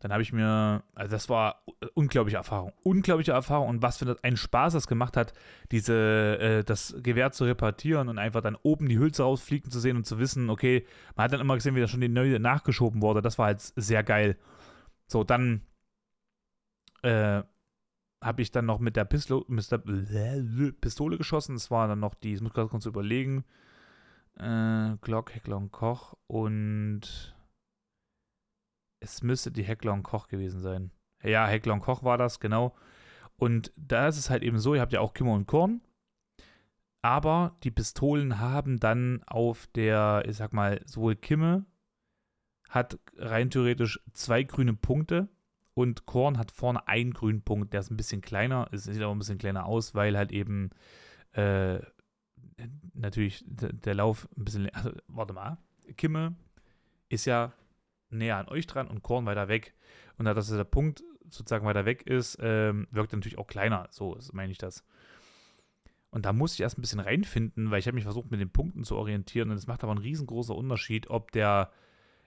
Dann habe ich mir, also das war unglaubliche Erfahrung, unglaubliche Erfahrung und was für ein Spaß das gemacht hat, diese, äh, das Gewehr zu repartieren und einfach dann oben die Hülse rausfliegen zu sehen und zu wissen, okay, man hat dann immer gesehen, wie da schon die neue nachgeschoben wurde. Das war halt sehr geil. So, dann äh, habe ich dann noch mit der Pistole, Pistole geschossen. Das war dann noch die, ich muss gerade kurz überlegen, äh, Glock, Heckler und Koch und es müsste die Heckler und Koch gewesen sein. Ja, Heckler und Koch war das, genau. Und da ist es halt eben so, ihr habt ja auch Kimmer und Korn, aber die Pistolen haben dann auf der, ich sag mal, sowohl Kimme hat rein theoretisch zwei grüne Punkte und Korn hat vorne einen grünen Punkt, der ist ein bisschen kleiner, es sieht aber ein bisschen kleiner aus, weil halt eben äh, natürlich der Lauf ein bisschen. Also, warte mal. Kimme ist ja näher an euch dran und Korn weiter weg. Und da dass der Punkt sozusagen weiter weg ist, ähm, wirkt er natürlich auch kleiner. So meine ich das. Und da musste ich erst ein bisschen reinfinden, weil ich habe mich versucht, mit den Punkten zu orientieren. Und es macht aber einen riesengroßen Unterschied, ob der.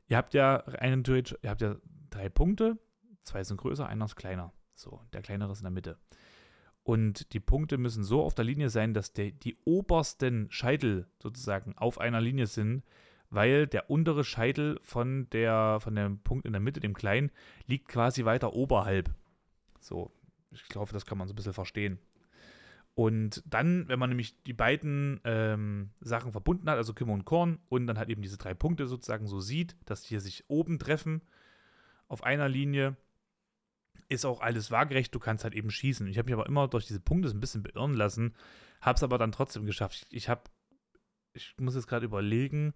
Ihr habt ja einen ihr habt ja drei Punkte, zwei sind größer, einer ist kleiner. So, der kleinere ist in der Mitte. Und die Punkte müssen so auf der Linie sein, dass der, die obersten Scheitel sozusagen auf einer Linie sind, weil der untere Scheitel von, der, von dem Punkt in der Mitte, dem kleinen, liegt quasi weiter oberhalb. So, ich glaube, das kann man so ein bisschen verstehen. Und dann, wenn man nämlich die beiden ähm, Sachen verbunden hat, also Kimmer und Korn, und dann halt eben diese drei Punkte sozusagen so sieht, dass die hier sich oben treffen auf einer Linie, ist auch alles waagerecht, du kannst halt eben schießen. Ich habe mich aber immer durch diese Punkte ein bisschen beirren lassen, habe es aber dann trotzdem geschafft. Ich habe, ich muss jetzt gerade überlegen,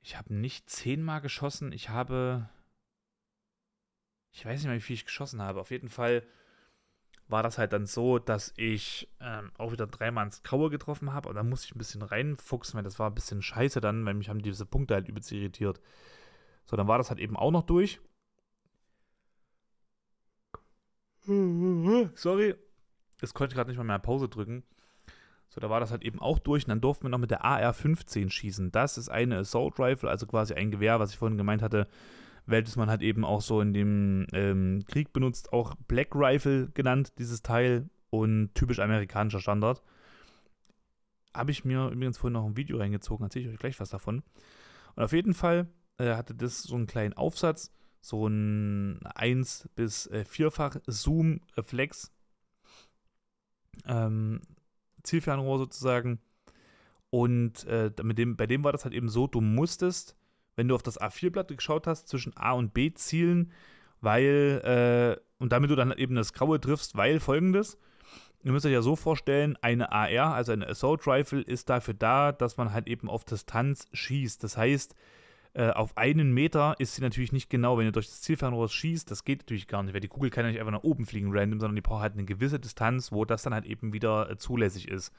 ich habe nicht zehnmal geschossen, ich habe, ich weiß nicht mehr, wie viel ich geschossen habe. Auf jeden Fall war das halt dann so, dass ich ähm, auch wieder dreimal ins Graue getroffen habe und dann musste ich ein bisschen reinfuchsen, weil das war ein bisschen scheiße dann, weil mich haben diese Punkte halt übelst irritiert. So, dann war das halt eben auch noch durch. Sorry. Das konnte ich gerade nicht mal mehr Pause drücken. So, da war das halt eben auch durch. Und dann durften wir noch mit der AR-15 schießen. Das ist eine Assault Rifle, also quasi ein Gewehr, was ich vorhin gemeint hatte, welches man halt eben auch so in dem ähm, Krieg benutzt. Auch Black Rifle genannt, dieses Teil. Und typisch amerikanischer Standard. Habe ich mir übrigens vorhin noch ein Video reingezogen, erzähle ich euch gleich was davon. Und auf jeden Fall äh, hatte das so einen kleinen Aufsatz so ein 1 bis äh, vierfach Zoom-Reflex. Ähm, Zielfernrohr sozusagen. Und äh, mit dem, bei dem war das halt eben so, du musstest, wenn du auf das A4-Blatt geschaut hast, zwischen A und B zielen, weil, äh, und damit du dann eben das Graue triffst, weil folgendes, ihr müsst euch ja so vorstellen, eine AR, also eine Assault Rifle, ist dafür da, dass man halt eben auf Distanz schießt. Das heißt, äh, auf einen Meter ist sie natürlich nicht genau, wenn ihr durch das Zielfernrohr schießt, das geht natürlich gar nicht, weil die Kugel kann ja nicht einfach nach oben fliegen random, sondern die braucht halt eine gewisse Distanz, wo das dann halt eben wieder äh, zulässig ist.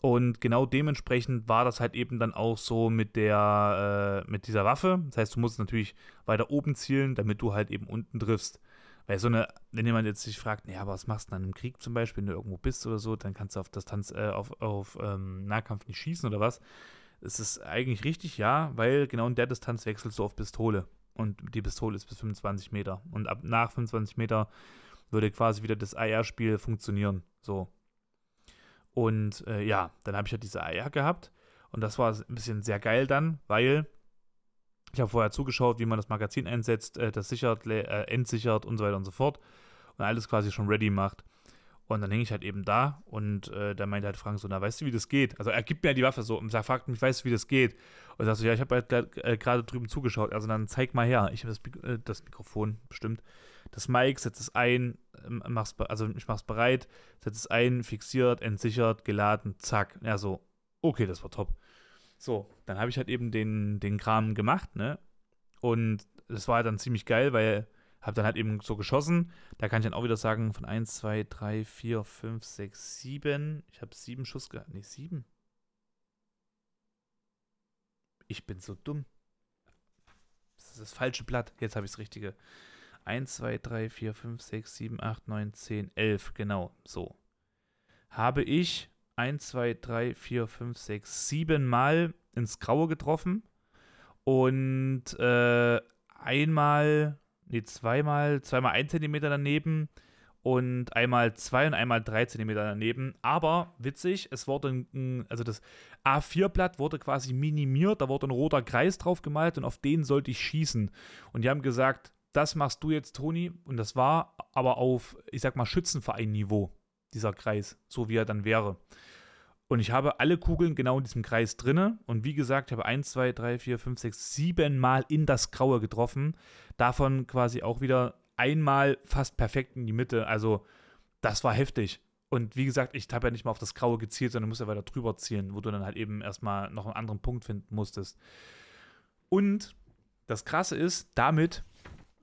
Und genau dementsprechend war das halt eben dann auch so mit der, äh, mit dieser Waffe. Das heißt, du musst natürlich weiter oben zielen, damit du halt eben unten triffst. Weil so eine, wenn jemand jetzt sich fragt, naja, was machst du dann im Krieg zum Beispiel, wenn du irgendwo bist oder so, dann kannst du auf Distanz, äh, auf, auf ähm, Nahkampf nicht schießen oder was. Es ist eigentlich richtig, ja, weil genau in der Distanz wechselst du auf Pistole. Und die Pistole ist bis 25 Meter. Und ab nach 25 Meter würde quasi wieder das AR-Spiel funktionieren. So. Und äh, ja, dann habe ich halt diese AR gehabt. Und das war ein bisschen sehr geil dann, weil ich habe vorher zugeschaut, wie man das Magazin einsetzt, äh, das sichert, äh, entsichert und so weiter und so fort. Und alles quasi schon ready macht. Und dann hänge ich halt eben da und äh, da meinte halt Frank so, na, weißt du, wie das geht? Also er gibt mir die Waffe so und fragt mich, weißt du, wie das geht? Und sagst so, ja, ich habe halt äh, gerade drüben zugeschaut. Also dann zeig mal her. Ich habe das, äh, das, Mikrofon bestimmt. Das Mic, setz es ein, ähm, mach's, also ich mach's bereit, setz es ein, fixiert, entsichert, geladen, zack. Ja, so, okay, das war top. So, dann habe ich halt eben den, den Kram gemacht, ne? Und das war dann ziemlich geil, weil habe dann halt eben so geschossen. Da kann ich dann auch wieder sagen, von 1, 2, 3, 4, 5, 6, 7. Ich habe sieben Schuss gehabt. Nee, sieben. Ich bin so dumm. Das ist das falsche Blatt. Jetzt habe ich das richtige. 1, 2, 3, 4, 5, 6, 7, 8, 9, 10, 11. Genau, so. Habe ich 1, 2, 3, 4, 5, 6, 7 Mal ins Graue getroffen und äh, einmal, nee, zweimal, zweimal 1 cm daneben und einmal 2 und einmal 3 cm daneben. Aber witzig, es wurde ein, also das A4-Blatt wurde quasi minimiert, da wurde ein roter Kreis drauf gemalt und auf den sollte ich schießen. Und die haben gesagt, das machst du jetzt, Toni. Und das war aber auf, ich sag mal, Schützenverein-Niveau, dieser Kreis, so wie er dann wäre. Und ich habe alle Kugeln genau in diesem Kreis drinne. Und wie gesagt, ich habe 1, 2, 3, 4, 5, 6, 7 Mal in das Graue getroffen. Davon quasi auch wieder einmal fast perfekt in die Mitte. Also, das war heftig. Und wie gesagt, ich habe ja nicht mal auf das Graue gezielt, sondern musste weiter drüber zielen, wo du dann halt eben erstmal noch einen anderen Punkt finden musstest. Und das Krasse ist, damit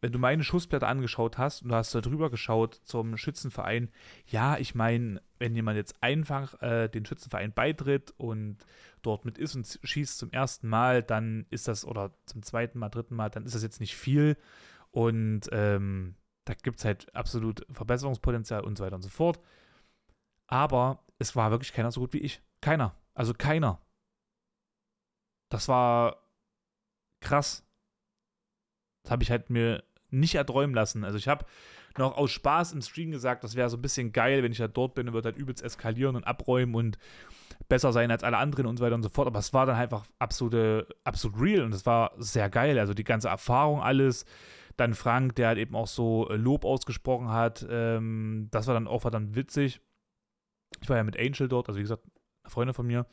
wenn du meine Schussblätter angeschaut hast und du hast da drüber geschaut zum Schützenverein, ja, ich meine, wenn jemand jetzt einfach äh, den Schützenverein beitritt und dort mit ist und schießt zum ersten Mal, dann ist das, oder zum zweiten Mal, dritten Mal, dann ist das jetzt nicht viel. Und ähm, da gibt es halt absolut Verbesserungspotenzial und so weiter und so fort. Aber es war wirklich keiner so gut wie ich. Keiner. Also keiner. Das war krass. Das habe ich halt mir nicht erträumen lassen. Also ich habe noch aus Spaß im Stream gesagt, das wäre so ein bisschen geil, wenn ich halt dort bin und würde halt übelst eskalieren und abräumen und besser sein als alle anderen und so weiter und so fort. Aber es war dann einfach absolute, absolut real und es war sehr geil. Also die ganze Erfahrung, alles. Dann Frank, der halt eben auch so Lob ausgesprochen hat. Ähm, das war dann auch verdammt witzig. Ich war ja mit Angel dort, also wie gesagt, eine Freundin von mir.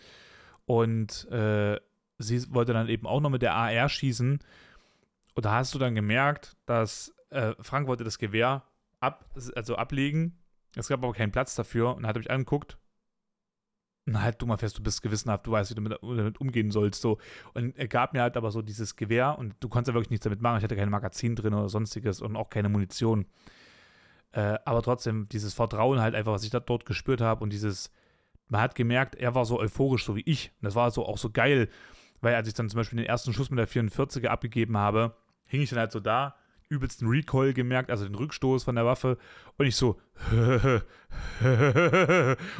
Und äh, sie wollte dann eben auch noch mit der AR schießen. Und da hast du dann gemerkt, dass äh, Frank wollte das Gewehr ab, also ablegen. Es gab aber keinen Platz dafür und hat mich angeguckt. Na, halt du mal fest, du bist gewissenhaft, du weißt, wie du damit, damit, umgehen sollst. So. Und er gab mir halt aber so dieses Gewehr und du konntest ja wirklich nichts damit machen. Ich hatte kein Magazin drin oder sonstiges und auch keine Munition. Äh, aber trotzdem, dieses Vertrauen halt einfach, was ich da dort gespürt habe und dieses, man hat gemerkt, er war so euphorisch, so wie ich. Und das war so auch so geil, weil als ich dann zum Beispiel den ersten Schuss mit der 44er abgegeben habe, hing ich dann halt so da, übelsten Recoil gemerkt, also den Rückstoß von der Waffe und ich so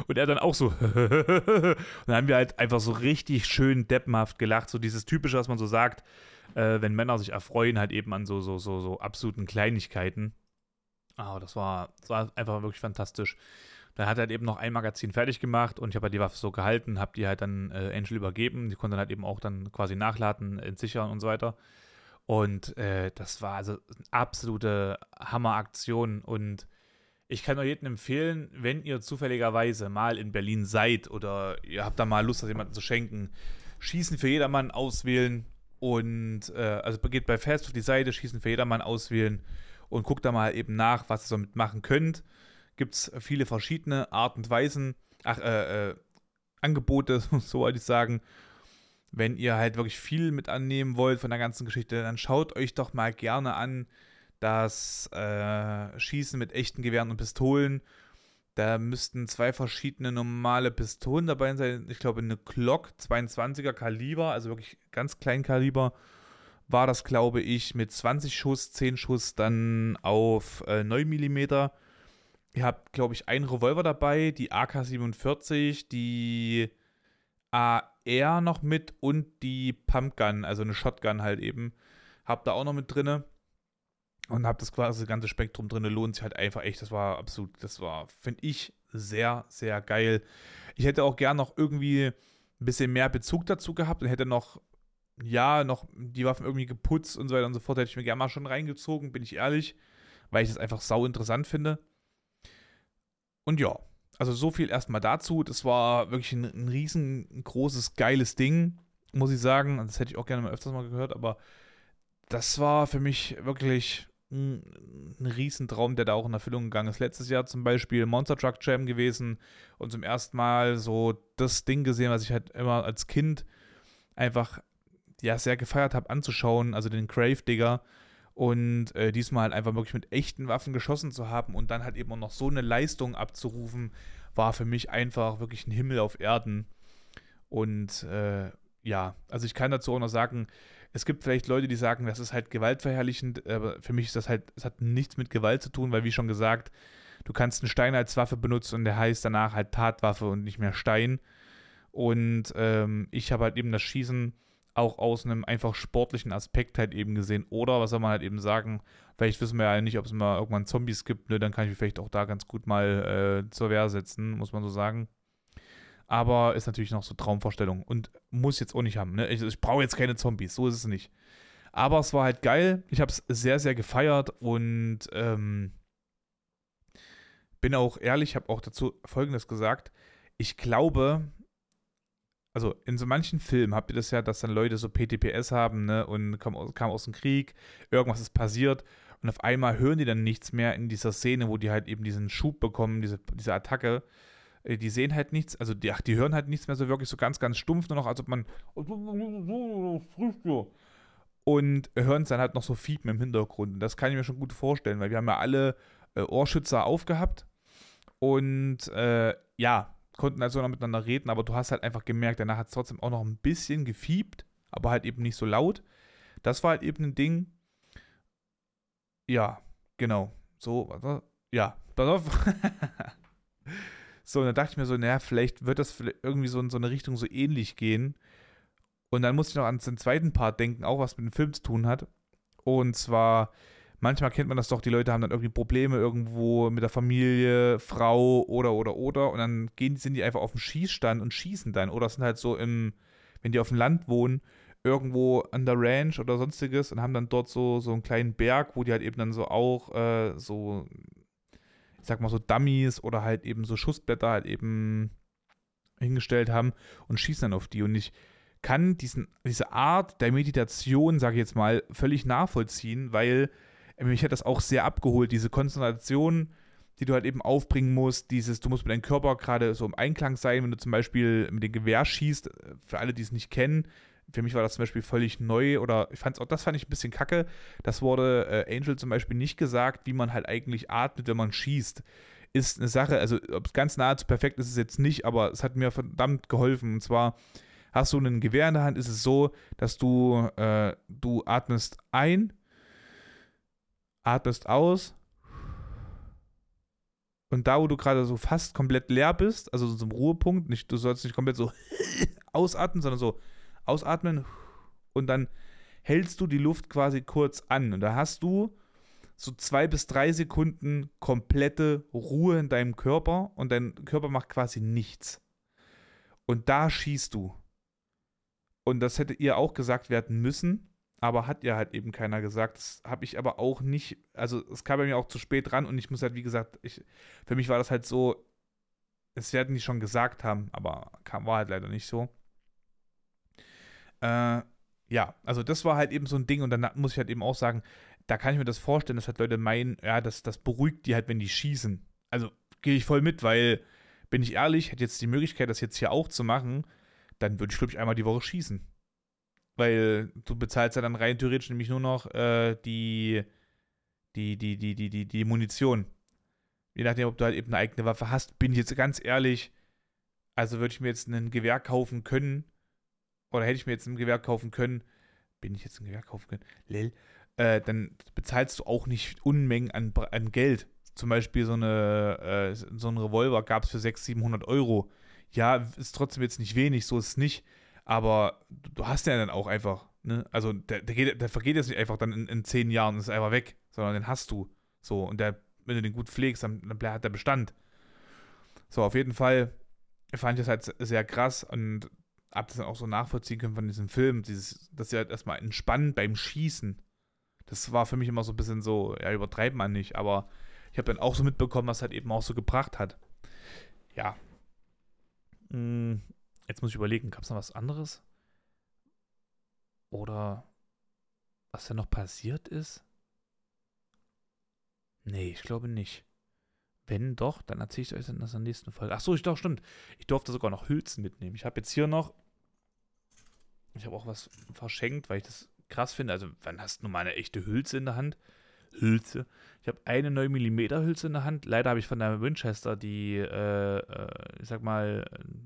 und er dann auch so und dann haben wir halt einfach so richtig schön deppenhaft gelacht, so dieses typische, was man so sagt, äh, wenn Männer sich erfreuen halt eben an so so so so absoluten Kleinigkeiten. Aber oh, das war, das war einfach wirklich fantastisch. Dann hat er halt eben noch ein Magazin fertig gemacht und ich habe halt die Waffe so gehalten, habe die halt dann äh, Angel übergeben. Die konnte dann halt eben auch dann quasi nachladen, entsichern und so weiter. Und äh, das war also eine absolute Hammeraktion. Und ich kann euch jedem empfehlen, wenn ihr zufälligerweise mal in Berlin seid oder ihr habt da mal Lust, das jemandem zu schenken, Schießen für jedermann auswählen. Und äh, also geht bei Fast auf die Seite, Schießen für jedermann auswählen und guckt da mal eben nach, was ihr damit machen könnt. Gibt es viele verschiedene Arten und Weisen, ach, äh, äh, Angebote, so wollte ich sagen wenn ihr halt wirklich viel mit annehmen wollt von der ganzen Geschichte, dann schaut euch doch mal gerne an das äh, Schießen mit echten Gewehren und Pistolen. Da müssten zwei verschiedene normale Pistolen dabei sein. Ich glaube, eine Glock 22er Kaliber, also wirklich ganz klein Kaliber, war das, glaube ich, mit 20 Schuss, 10 Schuss dann auf äh, 9 mm. Ihr habt, glaube ich, einen Revolver dabei, die AK-47, die AR noch mit und die Pumpgun, also eine Shotgun halt eben. Habt da auch noch mit drinne und habt das quasi das ganze Spektrum drinne. Lohnt sich halt einfach echt. Das war absolut, das war, finde ich, sehr, sehr geil. Ich hätte auch gern noch irgendwie ein bisschen mehr Bezug dazu gehabt und hätte noch ja, noch die Waffen irgendwie geputzt und so weiter und so fort, hätte ich mir gerne mal schon reingezogen, bin ich ehrlich, weil ich das einfach sau interessant finde. Und ja, also so viel erstmal dazu. Das war wirklich ein, ein riesengroßes, geiles Ding, muss ich sagen. Das hätte ich auch gerne mal öfters mal gehört, aber das war für mich wirklich ein, ein Riesentraum, der da auch in Erfüllung gegangen ist. Letztes Jahr zum Beispiel Monster Truck Jam gewesen und zum ersten Mal so das Ding gesehen, was ich halt immer als Kind einfach ja sehr gefeiert habe anzuschauen, also den Grave Digger. Und äh, diesmal halt einfach wirklich mit echten Waffen geschossen zu haben und dann halt eben auch noch so eine Leistung abzurufen, war für mich einfach wirklich ein Himmel auf Erden. Und äh, ja, also ich kann dazu auch noch sagen, es gibt vielleicht Leute, die sagen, das ist halt gewaltverherrlichend, aber für mich ist das halt, es hat nichts mit Gewalt zu tun, weil wie schon gesagt, du kannst einen Stein als Waffe benutzen und der heißt danach halt Tatwaffe und nicht mehr Stein. Und ähm, ich habe halt eben das Schießen auch aus einem einfach sportlichen Aspekt halt eben gesehen. Oder was soll man halt eben sagen, vielleicht wissen wir ja nicht, ob es mal irgendwann Zombies gibt, ne? dann kann ich mich vielleicht auch da ganz gut mal äh, zur Wehr setzen, muss man so sagen. Aber ist natürlich noch so Traumvorstellung und muss jetzt auch nicht haben. Ne? Ich, ich brauche jetzt keine Zombies, so ist es nicht. Aber es war halt geil. Ich habe es sehr, sehr gefeiert und ähm, bin auch ehrlich, habe auch dazu Folgendes gesagt. Ich glaube, also in so manchen Filmen habt ihr das ja, dass dann Leute so PTPS haben, ne, und kamen aus, kam aus dem Krieg, irgendwas ist passiert und auf einmal hören die dann nichts mehr in dieser Szene, wo die halt eben diesen Schub bekommen, diese, diese Attacke. Äh, die sehen halt nichts, also die, ach, die hören halt nichts mehr so wirklich so ganz, ganz stumpf, nur noch, als ob man und hören es dann halt noch so Fiepen im Hintergrund. Und das kann ich mir schon gut vorstellen, weil wir haben ja alle äh, Ohrschützer aufgehabt und äh, ja, konnten also noch miteinander reden, aber du hast halt einfach gemerkt, danach hat es trotzdem auch noch ein bisschen gefiebt, aber halt eben nicht so laut. Das war halt eben ein Ding. Ja, genau. So, warte. Ja, pass auf. so, und dann dachte ich mir so, naja, vielleicht wird das irgendwie so in so eine Richtung so ähnlich gehen. Und dann musste ich noch an den zweiten Part denken, auch was mit dem Film zu tun hat. Und zwar manchmal kennt man das doch, die Leute haben dann irgendwie Probleme irgendwo mit der Familie, Frau oder oder oder. Und dann gehen, sind die einfach auf dem Schießstand und schießen dann. Oder sind halt so im, wenn die auf dem Land wohnen, irgendwo an der Ranch oder sonstiges und haben dann dort so, so einen kleinen Berg, wo die halt eben dann so auch äh, so, ich sag mal so Dummies oder halt eben so Schussblätter halt eben hingestellt haben und schießen dann auf die. Und ich kann diesen, diese Art der Meditation, sage ich jetzt mal, völlig nachvollziehen, weil mich hat das auch sehr abgeholt, diese Konzentration, die du halt eben aufbringen musst, dieses, du musst mit deinem Körper gerade so im Einklang sein, wenn du zum Beispiel mit dem Gewehr schießt, für alle, die es nicht kennen, für mich war das zum Beispiel völlig neu oder ich fand auch, das fand ich ein bisschen kacke. Das wurde äh, Angel zum Beispiel nicht gesagt, wie man halt eigentlich atmet, wenn man schießt. Ist eine Sache, also ob es ganz nahezu perfekt ist, ist es jetzt nicht, aber es hat mir verdammt geholfen. Und zwar hast du ein Gewehr in der Hand, ist es so, dass du, äh, du atmest ein, atmest aus. Und da, wo du gerade so fast komplett leer bist, also so zum Ruhepunkt, nicht, du sollst nicht komplett so ausatmen, sondern so ausatmen und dann hältst du die Luft quasi kurz an. Und da hast du so zwei bis drei Sekunden komplette Ruhe in deinem Körper und dein Körper macht quasi nichts. Und da schießt du. Und das hätte ihr auch gesagt werden müssen aber hat ja halt eben keiner gesagt. Das habe ich aber auch nicht, also es kam bei mir auch zu spät dran und ich muss halt, wie gesagt, ich, für mich war das halt so, es werden die schon gesagt haben, aber kam, war halt leider nicht so. Äh, ja, also das war halt eben so ein Ding und dann muss ich halt eben auch sagen, da kann ich mir das vorstellen, dass halt Leute meinen, ja, das, das beruhigt die halt, wenn die schießen. Also gehe ich voll mit, weil, bin ich ehrlich, hätte jetzt die Möglichkeit, das jetzt hier auch zu machen, dann würde ich, glaube ich, einmal die Woche schießen. Weil du bezahlst ja dann rein theoretisch nämlich nur noch äh, die, die, die, die, die, die, die Munition. Je nachdem, ob du halt eben eine eigene Waffe hast, bin ich jetzt ganz ehrlich, also würde ich mir jetzt ein Gewehr kaufen können, oder hätte ich mir jetzt ein Gewehr kaufen können, bin ich jetzt ein Gewehr kaufen können, Lel, äh, dann bezahlst du auch nicht Unmengen an, an Geld. Zum Beispiel so, eine, äh, so ein Revolver gab es für 600, 700 Euro. Ja, ist trotzdem jetzt nicht wenig, so ist es nicht. Aber du hast ja dann auch einfach, ne? Also der, der, geht, der vergeht jetzt nicht einfach dann in, in zehn Jahren und ist einfach weg, sondern den hast du. So, und der, wenn du den gut pflegst, dann, dann hat der Bestand. So, auf jeden Fall fand ich das halt sehr krass und hab das dann auch so nachvollziehen können von diesem Film, dieses, dass sie halt erstmal entspannen beim Schießen. Das war für mich immer so ein bisschen so, ja, übertreibt man nicht, aber ich habe dann auch so mitbekommen, was halt eben auch so gebracht hat. Ja. Hm, jetzt muss ich überlegen, gab es noch was anderes? Oder was da noch passiert ist? Nee, ich glaube nicht. Wenn doch, dann erzähle ich euch das in der nächsten Folge. Achso, ich doch, stimmt. Ich durfte sogar noch Hülsen mitnehmen. Ich habe jetzt hier noch. Ich habe auch was verschenkt, weil ich das krass finde. Also, wann hast du mal eine echte Hülse in der Hand? Hülse. Ich habe eine 9 mm Hülse in der Hand. Leider habe ich von der Winchester die, äh, äh, ich sag mal,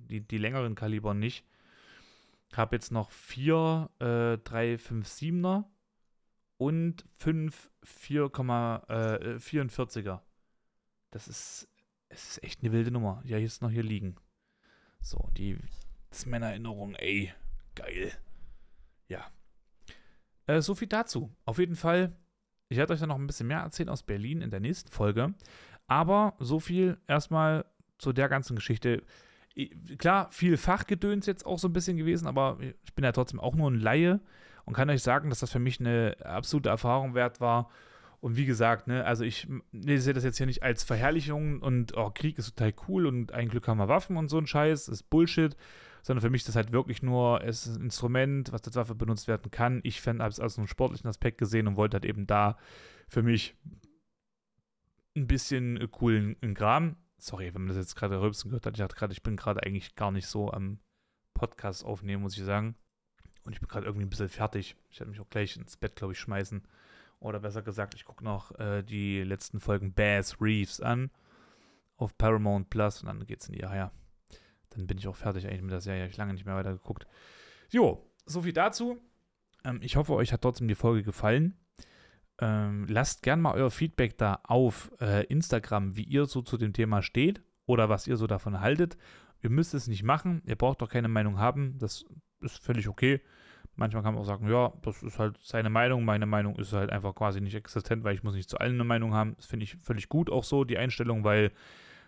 die, die längeren Kaliber nicht. Habe jetzt noch vier äh, 357er und fünf 4,44er. Äh, das ist, es ist echt eine wilde Nummer. Ja, hier ist noch hier liegen. So, die das ey. Geil. Ja. Äh, so viel dazu. Auf jeden Fall ich werde euch dann noch ein bisschen mehr erzählen aus Berlin in der nächsten Folge. Aber so viel erstmal zu der ganzen Geschichte. Klar, viel Fachgedöns jetzt auch so ein bisschen gewesen, aber ich bin ja trotzdem auch nur ein Laie und kann euch sagen, dass das für mich eine absolute Erfahrung wert war. Und wie gesagt, ne, also ich ne, sehe das jetzt hier nicht als Verherrlichung und oh, Krieg ist total cool und ein Glück haben wir Waffen und so ein Scheiß, ist Bullshit sondern für mich ist das halt wirklich nur, ist ein Instrument, was als Waffe benutzt werden kann. Ich fände es als einen sportlichen Aspekt gesehen und wollte halt eben da für mich ein bisschen coolen Kram. Sorry, wenn man das jetzt gerade rülpsen gehört hat. Ich dachte gerade, ich bin gerade eigentlich gar nicht so am Podcast aufnehmen, muss ich sagen. Und ich bin gerade irgendwie ein bisschen fertig. Ich werde mich auch gleich ins Bett, glaube ich, schmeißen. Oder besser gesagt, ich gucke noch äh, die letzten Folgen Bass Reeves an auf Paramount Plus und dann geht's in die, ja, dann bin ich auch fertig eigentlich mit der Serie. Ich lange nicht mehr weiter geguckt. Jo, so viel dazu. Ähm, ich hoffe, euch hat trotzdem die Folge gefallen. Ähm, lasst gern mal euer Feedback da auf äh, Instagram, wie ihr so zu dem Thema steht oder was ihr so davon haltet. Ihr müsst es nicht machen, ihr braucht doch keine Meinung haben, das ist völlig okay. Manchmal kann man auch sagen, ja, das ist halt seine Meinung, meine Meinung ist halt einfach quasi nicht existent, weil ich muss nicht zu allen eine Meinung haben. Das finde ich völlig gut auch so, die Einstellung, weil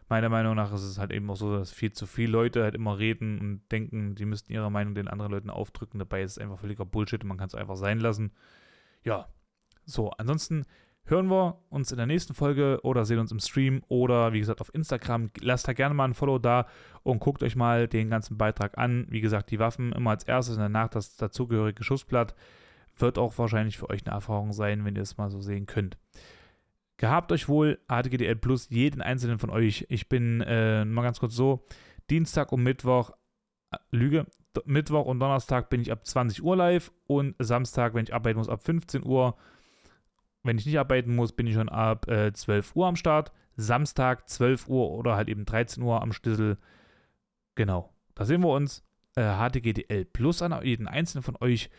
meiner Meinung nach ist es halt eben auch so, dass viel zu viele Leute halt immer reden und denken, die müssten ihre Meinung den anderen Leuten aufdrücken. Dabei ist es einfach völliger Bullshit und man kann es einfach sein lassen. Ja, so, ansonsten hören wir uns in der nächsten Folge oder sehen uns im Stream oder wie gesagt auf Instagram. Lasst da gerne mal ein Follow da und guckt euch mal den ganzen Beitrag an. Wie gesagt, die Waffen immer als erstes und danach das dazugehörige Schussblatt. Wird auch wahrscheinlich für euch eine Erfahrung sein, wenn ihr es mal so sehen könnt. Gehabt euch wohl, HTGDL Plus, jeden einzelnen von euch. Ich bin äh, mal ganz kurz so: Dienstag und Mittwoch, äh, Lüge, Mittwoch und Donnerstag bin ich ab 20 Uhr live und Samstag, wenn ich arbeiten muss, ab 15 Uhr. Wenn ich nicht arbeiten muss, bin ich schon ab äh, 12 Uhr am Start. Samstag 12 Uhr oder halt eben 13 Uhr am Schlüssel. Genau, da sehen wir uns. Äh, HTGDL Plus an jeden einzelnen von euch.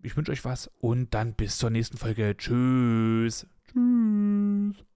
Ich wünsche euch was und dann bis zur nächsten Folge. Tschüss. Tschüss.